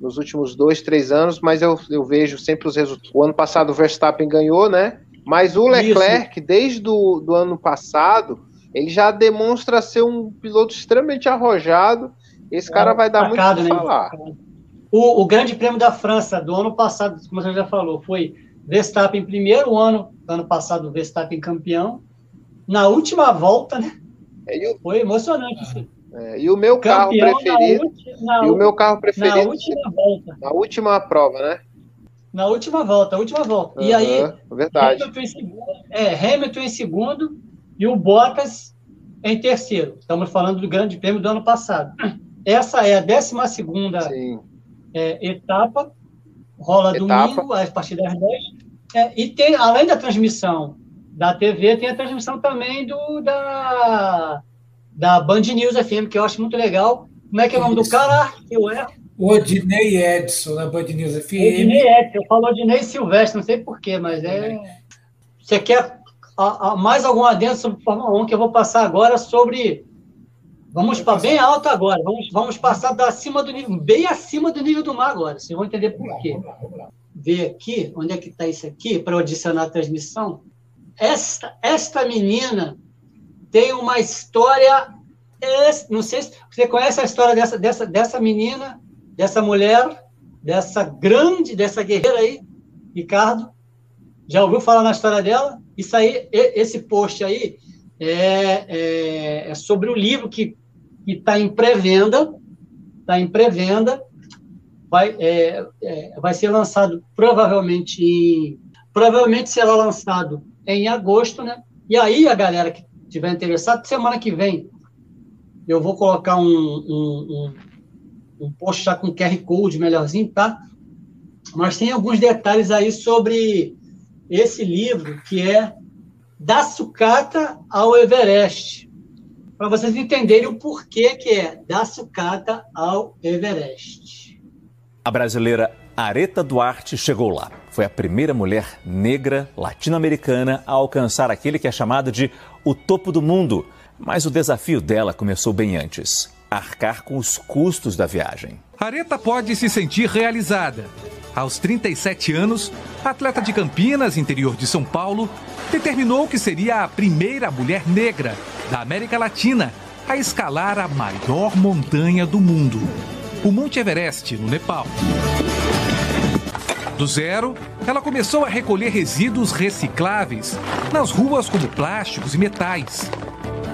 nos últimos dois, três anos, mas eu, eu vejo sempre os resultados. O ano passado o Verstappen ganhou, né? Mas o Leclerc, Isso. desde o do ano passado, ele já demonstra ser um piloto extremamente arrojado. Esse é, cara vai dar muito o que né? O, o, Grande Prêmio da França do ano passado, como você já falou, foi Verstappen primeiro ano, ano passado Verstappen campeão. Na última volta, né? É, foi emocionante. Assim. É, e o meu carro preferido. Na, na, e o meu carro preferido. Na última volta. Na última prova, né? Na última volta, última volta. Uhum, e aí, verdade. Hamilton em segundo, é, Hamilton em segundo e o Bottas em terceiro. Estamos falando do Grande Prêmio do ano passado. Essa é a 12 é, etapa, rola etapa. domingo, a partir das 10. É, e tem, além da transmissão da TV, tem a transmissão também do, da, da Band News FM, que eu acho muito legal. Como é que é o nome Isso. do cara? Eu erro. Odinei Edson, na Band News FM. Odinei Edson, eu falo Odinei Silvestre, não sei porquê, mas é. Você quer a, a, mais algum adendo sobre Fórmula 1 que eu vou passar agora sobre. Vamos para bem alto agora, vamos, vamos passar da acima do nível, bem acima do nível do mar agora, vocês vão entender por quê. Ver aqui, onde é que está isso aqui, para adicionar a transmissão. Esta, esta menina tem uma história. Não sei se você conhece a história dessa, dessa, dessa menina dessa mulher, dessa grande, dessa guerreira aí, Ricardo? Já ouviu falar na história dela? Isso aí, esse post aí é, é, é sobre o livro que está em pré-venda, está em pré-venda, vai, é, é, vai ser lançado provavelmente em, provavelmente será lançado em agosto, né? E aí a galera que tiver interessado, semana que vem eu vou colocar um, um, um post já com QR Code melhorzinho, tá? Mas tem alguns detalhes aí sobre esse livro, que é Da Sucata ao Everest. Para vocês entenderem o porquê que é Da Sucata ao Everest. A brasileira Areta Duarte chegou lá. Foi a primeira mulher negra latino-americana a alcançar aquele que é chamado de o topo do mundo. Mas o desafio dela começou bem antes arcar com os custos da viagem. Areta pode se sentir realizada. Aos 37 anos, atleta de Campinas, interior de São Paulo, determinou que seria a primeira mulher negra da América Latina a escalar a maior montanha do mundo, o Monte Everest, no Nepal. Do zero, ela começou a recolher resíduos recicláveis nas ruas como plásticos e metais.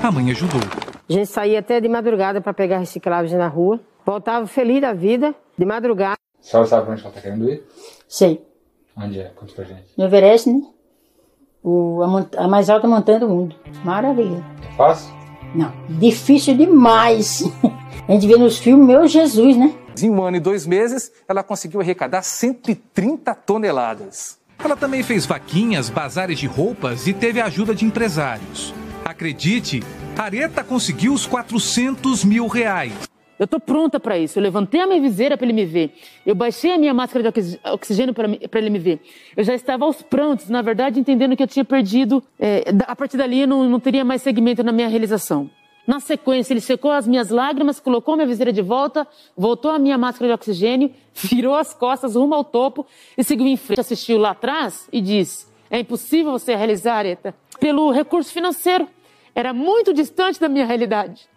A mãe ajudou. A gente saía até de madrugada para pegar recicláveis na rua. Voltava feliz da vida, de madrugada. A senhora sabe onde ela está querendo ir? Sei. Onde é? Conta pra gente. No Everest, né? O, a, a mais alta montanha do mundo. Maravilha. É fácil? Não, difícil demais. [laughs] A gente vê nos filmes, meu Jesus, né? Em um ano e dois meses, ela conseguiu arrecadar 130 toneladas. Ela também fez vaquinhas, bazares de roupas e teve a ajuda de empresários. Acredite, Areta conseguiu os 400 mil reais. Eu estou pronta para isso. Eu levantei a minha viseira para ele me ver. Eu baixei a minha máscara de oxigênio para ele me ver. Eu já estava aos prantos, na verdade, entendendo que eu tinha perdido. É, a partir dali, eu não, não teria mais segmento na minha realização. Na sequência, ele secou as minhas lágrimas, colocou minha viseira de volta, voltou a minha máscara de oxigênio, [laughs] virou as costas rumo ao topo e seguiu em frente. Assistiu lá atrás e disse: É impossível você realizar, Areta, pelo recurso financeiro. Era muito distante da minha realidade.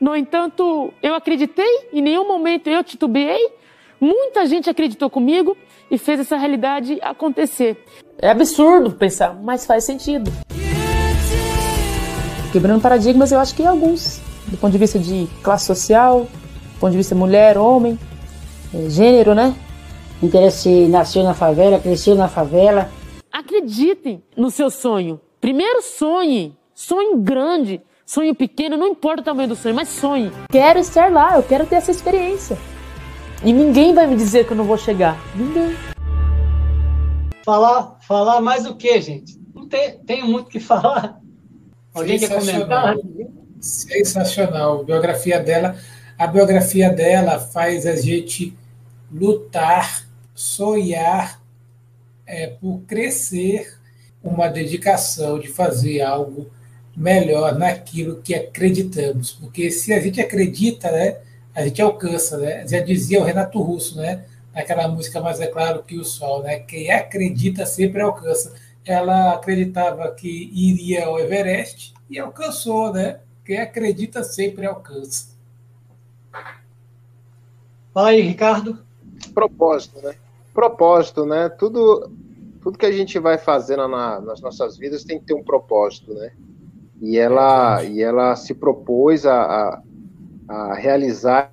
No entanto, eu acreditei, em nenhum momento eu titubeei. Muita gente acreditou comigo e fez essa realidade acontecer. É absurdo pensar, mas faz sentido. Quebrando paradigmas, eu acho que alguns, do ponto de vista de classe social, do ponto de vista mulher, homem, é, gênero, né? Interesse nasceu na favela, cresceu na favela. Acreditem no seu sonho. Primeiro sonhe, sonhe grande, Sonho pequeno, não importa o tamanho do sonho, mas sonhe. Quero estar lá, eu quero ter essa experiência. E ninguém vai me dizer que eu não vou chegar. Ninguém. Falar, falar mais o que, gente? Não tem, tenho muito o que falar. Alguém quer comentar? Sensacional. A biografia dela, a biografia dela faz a gente lutar, sonhar é, por crescer, uma dedicação de fazer algo melhor naquilo que acreditamos. Porque se a gente acredita, né, a gente alcança, né? Já dizia o Renato Russo, né? Naquela música Mais é Claro que o Sol, né? Quem acredita sempre alcança. Ela acreditava que iria ao Everest e alcançou, né? Quem acredita sempre alcança. Fala aí, Ricardo. Propósito, né? Propósito, né? Tudo, tudo que a gente vai fazendo na, nas nossas vidas tem que ter um propósito, né? E ela, e ela se propôs a, a, a realizar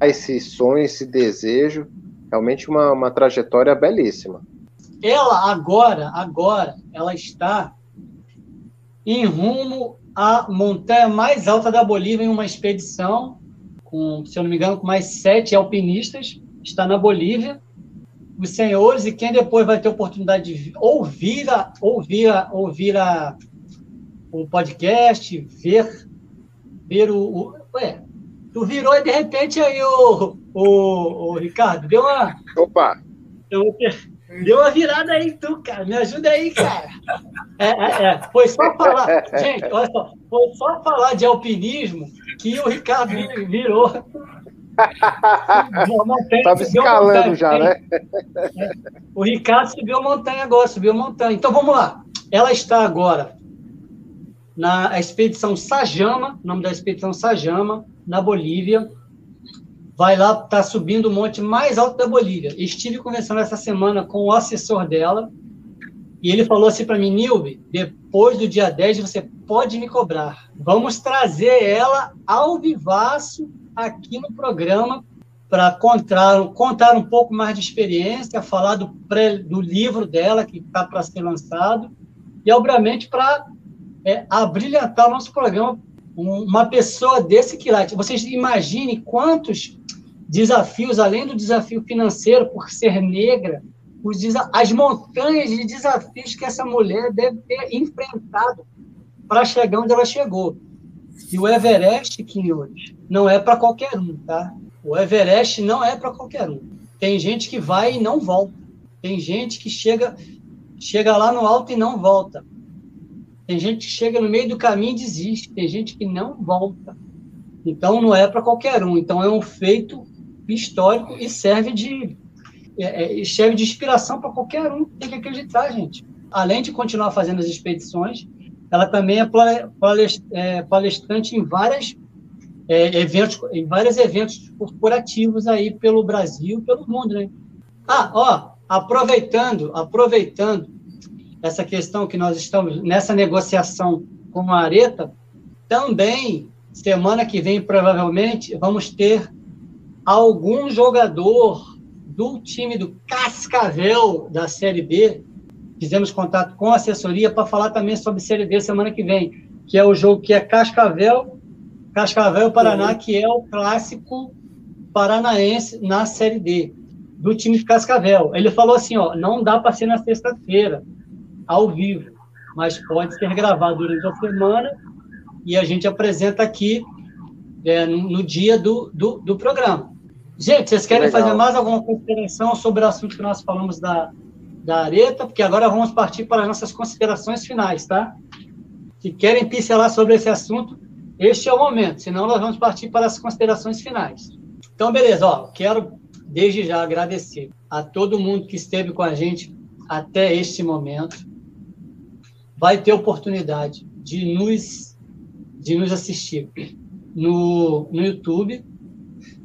esse sonho, esse desejo, realmente uma, uma trajetória belíssima. Ela agora, agora, ela está em rumo à montanha mais alta da Bolívia em uma expedição, com, se eu não me engano, com mais sete alpinistas, está na Bolívia. Os senhores e quem depois vai ter oportunidade de ouvir a, ouvir a, ouvir a, o podcast, ver, ver o, o. Ué, tu virou e de repente aí o, o, o Ricardo, deu uma. Opa! Deu, deu uma virada aí, tu, cara. Me ajuda aí, cara. É, é, é. Foi só falar. Gente, olha só, foi só falar de alpinismo que o Ricardo virou. Estava escalando já, né? O Ricardo subiu a montanha agora, subiu a montanha. Então vamos lá. Ela está agora na expedição Sajama, nome da expedição Sajama, na Bolívia. Vai lá, está subindo o monte mais alto da Bolívia. Estive conversando essa semana com o assessor dela, e ele falou assim para mim, Nilbe, depois do dia 10 você pode me cobrar. Vamos trazer ela ao vivaço aqui no programa para contar, contar um pouco mais de experiência, falar do, pré, do livro dela que está para ser lançado, e obviamente para é, a brilhantar o nosso programa. Uma pessoa desse quilate. Vocês imaginem quantos desafios, além do desafio financeiro por ser negra, os as montanhas de desafios que essa mulher deve ter enfrentado para chegar onde ela chegou. E o Everest, Quinhões, não é para qualquer um, tá? O Everest não é para qualquer um. Tem gente que vai e não volta. Tem gente que chega, chega lá no alto e não volta. Tem gente que chega no meio do caminho e desiste, tem gente que não volta. Então, não é para qualquer um. Então, é um feito histórico e serve de, é, é serve de inspiração para qualquer um. Tem que acreditar, gente. Além de continuar fazendo as expedições, ela também é, é palestrante em várias é, eventos, em vários eventos corporativos aí pelo Brasil, pelo mundo, né? Ah, ó, aproveitando, aproveitando essa questão que nós estamos nessa negociação com a Areta, também semana que vem provavelmente vamos ter algum jogador do time do Cascavel da Série B. Fizemos contato com a assessoria para falar também sobre Série B semana que vem, que é o jogo que é Cascavel, Cascavel Paraná, que é o clássico paranaense na Série D do time de Cascavel. Ele falou assim, ó, não dá para ser na sexta-feira, ao vivo, mas pode ser gravado durante a semana e a gente apresenta aqui é, no, dia do, do, do, programa. Gente, vocês querem Legal. fazer mais alguma consideração sobre o assunto que nós falamos da, da areta? Porque agora vamos partir para as nossas considerações finais, tá? Se querem pincelar sobre esse assunto, este é o momento, senão nós vamos partir para as considerações finais. Então, beleza, ó, quero desde já agradecer a todo mundo que esteve com a gente até este momento. Vai ter oportunidade de nos, de nos assistir no, no YouTube,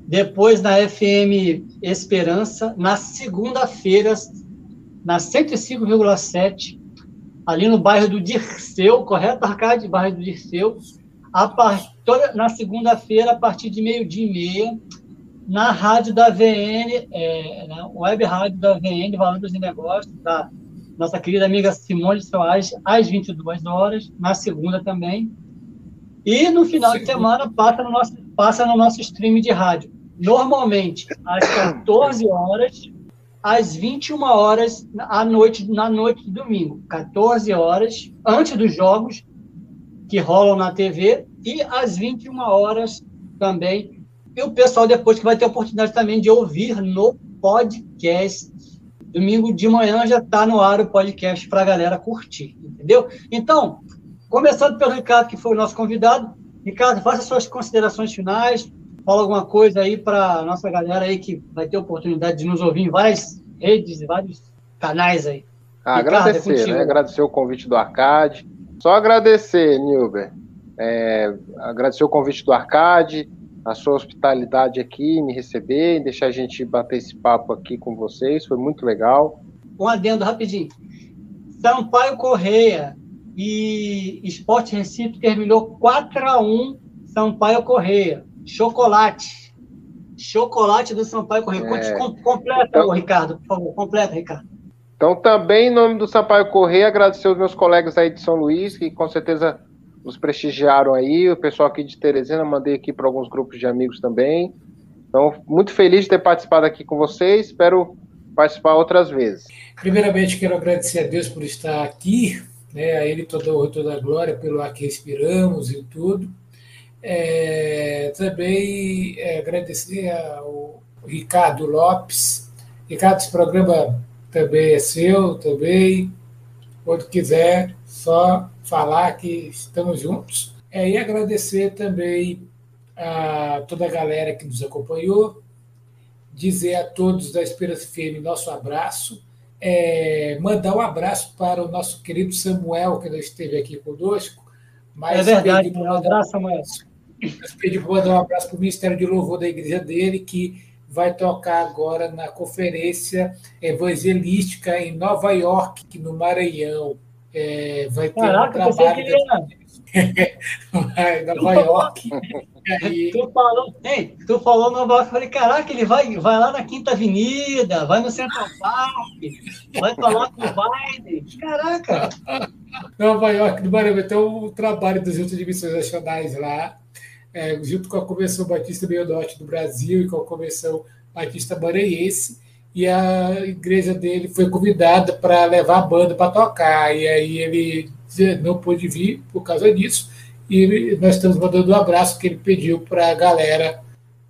depois na FM Esperança, na segunda-feira, na 105,7, ali no bairro do Dirceu, correto, Arcade? Bairro do Dirceu. A. Toda, na segunda-feira, a partir de meio-dia e meia, na rádio da VN, é, web rádio da VN, Valores de Negócios, da nossa querida amiga Simone Soares, às 22 horas, na segunda também. E no final de semana passa no nosso, passa no nosso stream de rádio. Normalmente, às 14 horas, às 21 horas à noite, na noite de domingo. 14 horas, antes dos jogos que rolam na TV, e às 21 horas também e o pessoal depois que vai ter a oportunidade também de ouvir no podcast. Domingo de manhã já está no ar o podcast para a galera curtir, entendeu? Então, começando pelo Ricardo, que foi o nosso convidado. Ricardo, faça suas considerações finais, fala alguma coisa aí para a nossa galera aí que vai ter oportunidade de nos ouvir em várias redes e vários canais aí. Ah, Ricardo, agradecer, é né? Agradecer o convite do Arcade. Só agradecer, Nilber. É, agradecer o convite do Arcade, a sua hospitalidade aqui, me receber, deixar a gente bater esse papo aqui com vocês, foi muito legal. Um adendo rapidinho. Sampaio Correia e Esporte Recife terminou 4 a 1 Sampaio Correia. Chocolate. Chocolate do Sampaio Correia. É. Completa, então, Ricardo, por favor. Completa, Ricardo. Então, também, em nome do Sampaio Correia, agradecer os meus colegas aí de São Luís, que com certeza nos prestigiaram aí, o pessoal aqui de Teresina, mandei aqui para alguns grupos de amigos também. Então, muito feliz de ter participado aqui com vocês, espero participar outras vezes. Primeiramente, quero agradecer a Deus por estar aqui, né, a Ele toda a toda a glória pelo ar que respiramos e tudo. É, também é, agradecer ao Ricardo Lopes. Ricardo, esse programa também é seu, também. Quando quiser, só falar que estamos juntos. É, e agradecer também a toda a galera que nos acompanhou, dizer a todos da Esperança FM nosso abraço, é, mandar um abraço para o nosso querido Samuel, que não esteve aqui conosco. Mas é verdade, um abraço, Samuel. Mas pedi para mandar um abraço para o Ministério de Louvor da igreja dele, que vai tocar agora na conferência evangelística em Nova York, no Maranhão. É, vai ter Caraca, um trabalho. Que ele ia... [laughs] Nova York. [laughs] aí... tu, falou, hein, tu falou Nova York, eu falei, caraca, ele vai, vai lá na Quinta Avenida, vai no Central Park, vai falar com o Biden. Caraca! [laughs] Nova York, no Maranhão, então o trabalho dos Juntos de Missões Nacionais lá, é, junto com a Convenção Batista Meio Norte do Brasil e com a Convenção Batista Maranhense, e a igreja dele foi convidada para levar a banda para tocar. E aí ele não pôde vir por causa disso. E nós estamos mandando um abraço que ele pediu para a galera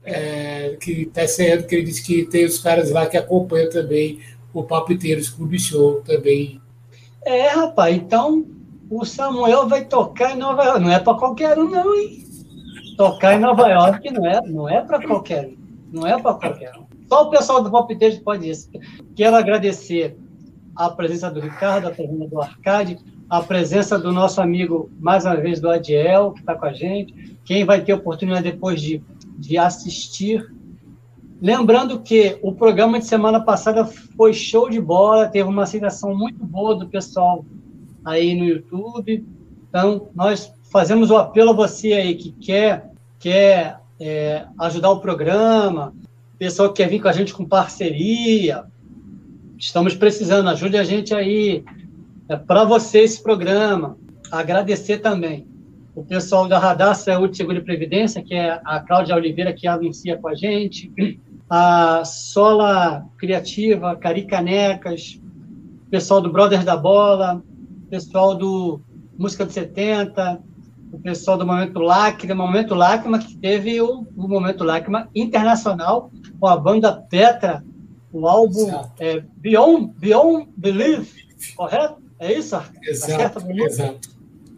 é, que está sendo, que ele disse que tem os caras lá que acompanham também o Palpiteiros Clube Show também. É, rapaz, então o Samuel vai tocar em Nova York. Não é para qualquer um, não, hein? Tocar em Nova York não é, não é para qualquer. Não é para qualquer. Só o pessoal do Palpitejo pode isso. Quero agradecer a presença do Ricardo, a presença do Arcade, a presença do nosso amigo, mais uma vez, do Adiel, que está com a gente. Quem vai ter oportunidade depois de, de assistir. Lembrando que o programa de semana passada foi show de bola, teve uma aceitação muito boa do pessoal aí no YouTube. Então, nós fazemos o apelo a você aí que quer, quer é, ajudar o programa, pessoal que quer vir com a gente com parceria. Estamos precisando, ajude a gente aí. É para você esse programa. Agradecer também o pessoal da Radar Saúde, Seguro e Previdência, que é a Cláudia Oliveira que anuncia com a gente, a Sola Criativa, Caricanecas, pessoal do Brothers da Bola, pessoal do Música de 70, o pessoal do Momento Lágrima, Momento Lágrima que teve o, o Momento Lágrima internacional com a banda Petra, o álbum é, Beyond, Beyond Belief, correto? É isso? Exato, tá exato.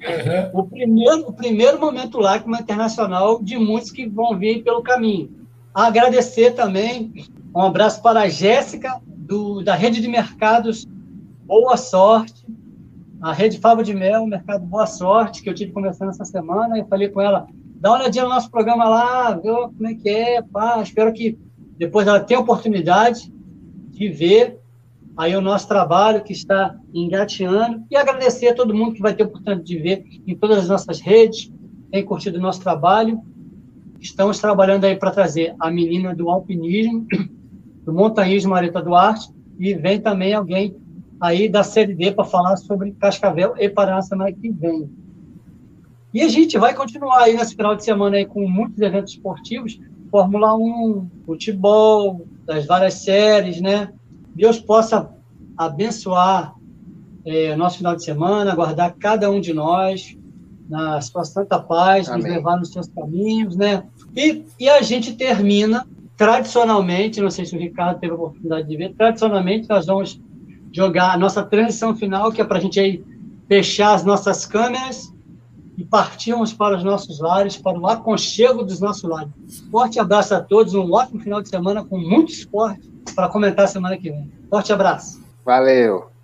Uhum. O, primeiro, o primeiro Momento Lágrima internacional de muitos que vão vir pelo caminho. Agradecer também, um abraço para a Jéssica, do, da Rede de Mercados Boa Sorte, a Rede Fábio de Mel, Mercado Boa Sorte, que eu tive conversando essa semana, eu falei com ela, dá uma olhadinha no nosso programa lá, vê como é que é, pá, espero que depois ela tenha a oportunidade de ver aí o nosso trabalho que está engateando e agradecer a todo mundo que vai ter oportunidade de ver em todas as nossas redes, tem curtido o nosso trabalho. Estamos trabalhando aí para trazer a menina do alpinismo, do montanhismo Marita Duarte, e vem também alguém aí da Série D para falar sobre Cascavel e Paraná semana que vem. E a gente vai continuar aí nesse final de semana aí com muitos eventos esportivos, Fórmula 1, futebol, das várias séries, né? Deus possa abençoar é, nosso final de semana, guardar cada um de nós na sua santa paz, Amém. nos levar nos seus caminhos, né? E, e a gente termina, tradicionalmente, não sei se o Ricardo teve a oportunidade de ver, tradicionalmente nós vamos jogar a nossa transição final, que é para a gente aí fechar as nossas câmeras e partirmos para os nossos lares, para o aconchego dos nossos lares. Forte abraço a todos, um ótimo final de semana com muito esporte para comentar semana que vem. Forte abraço. Valeu.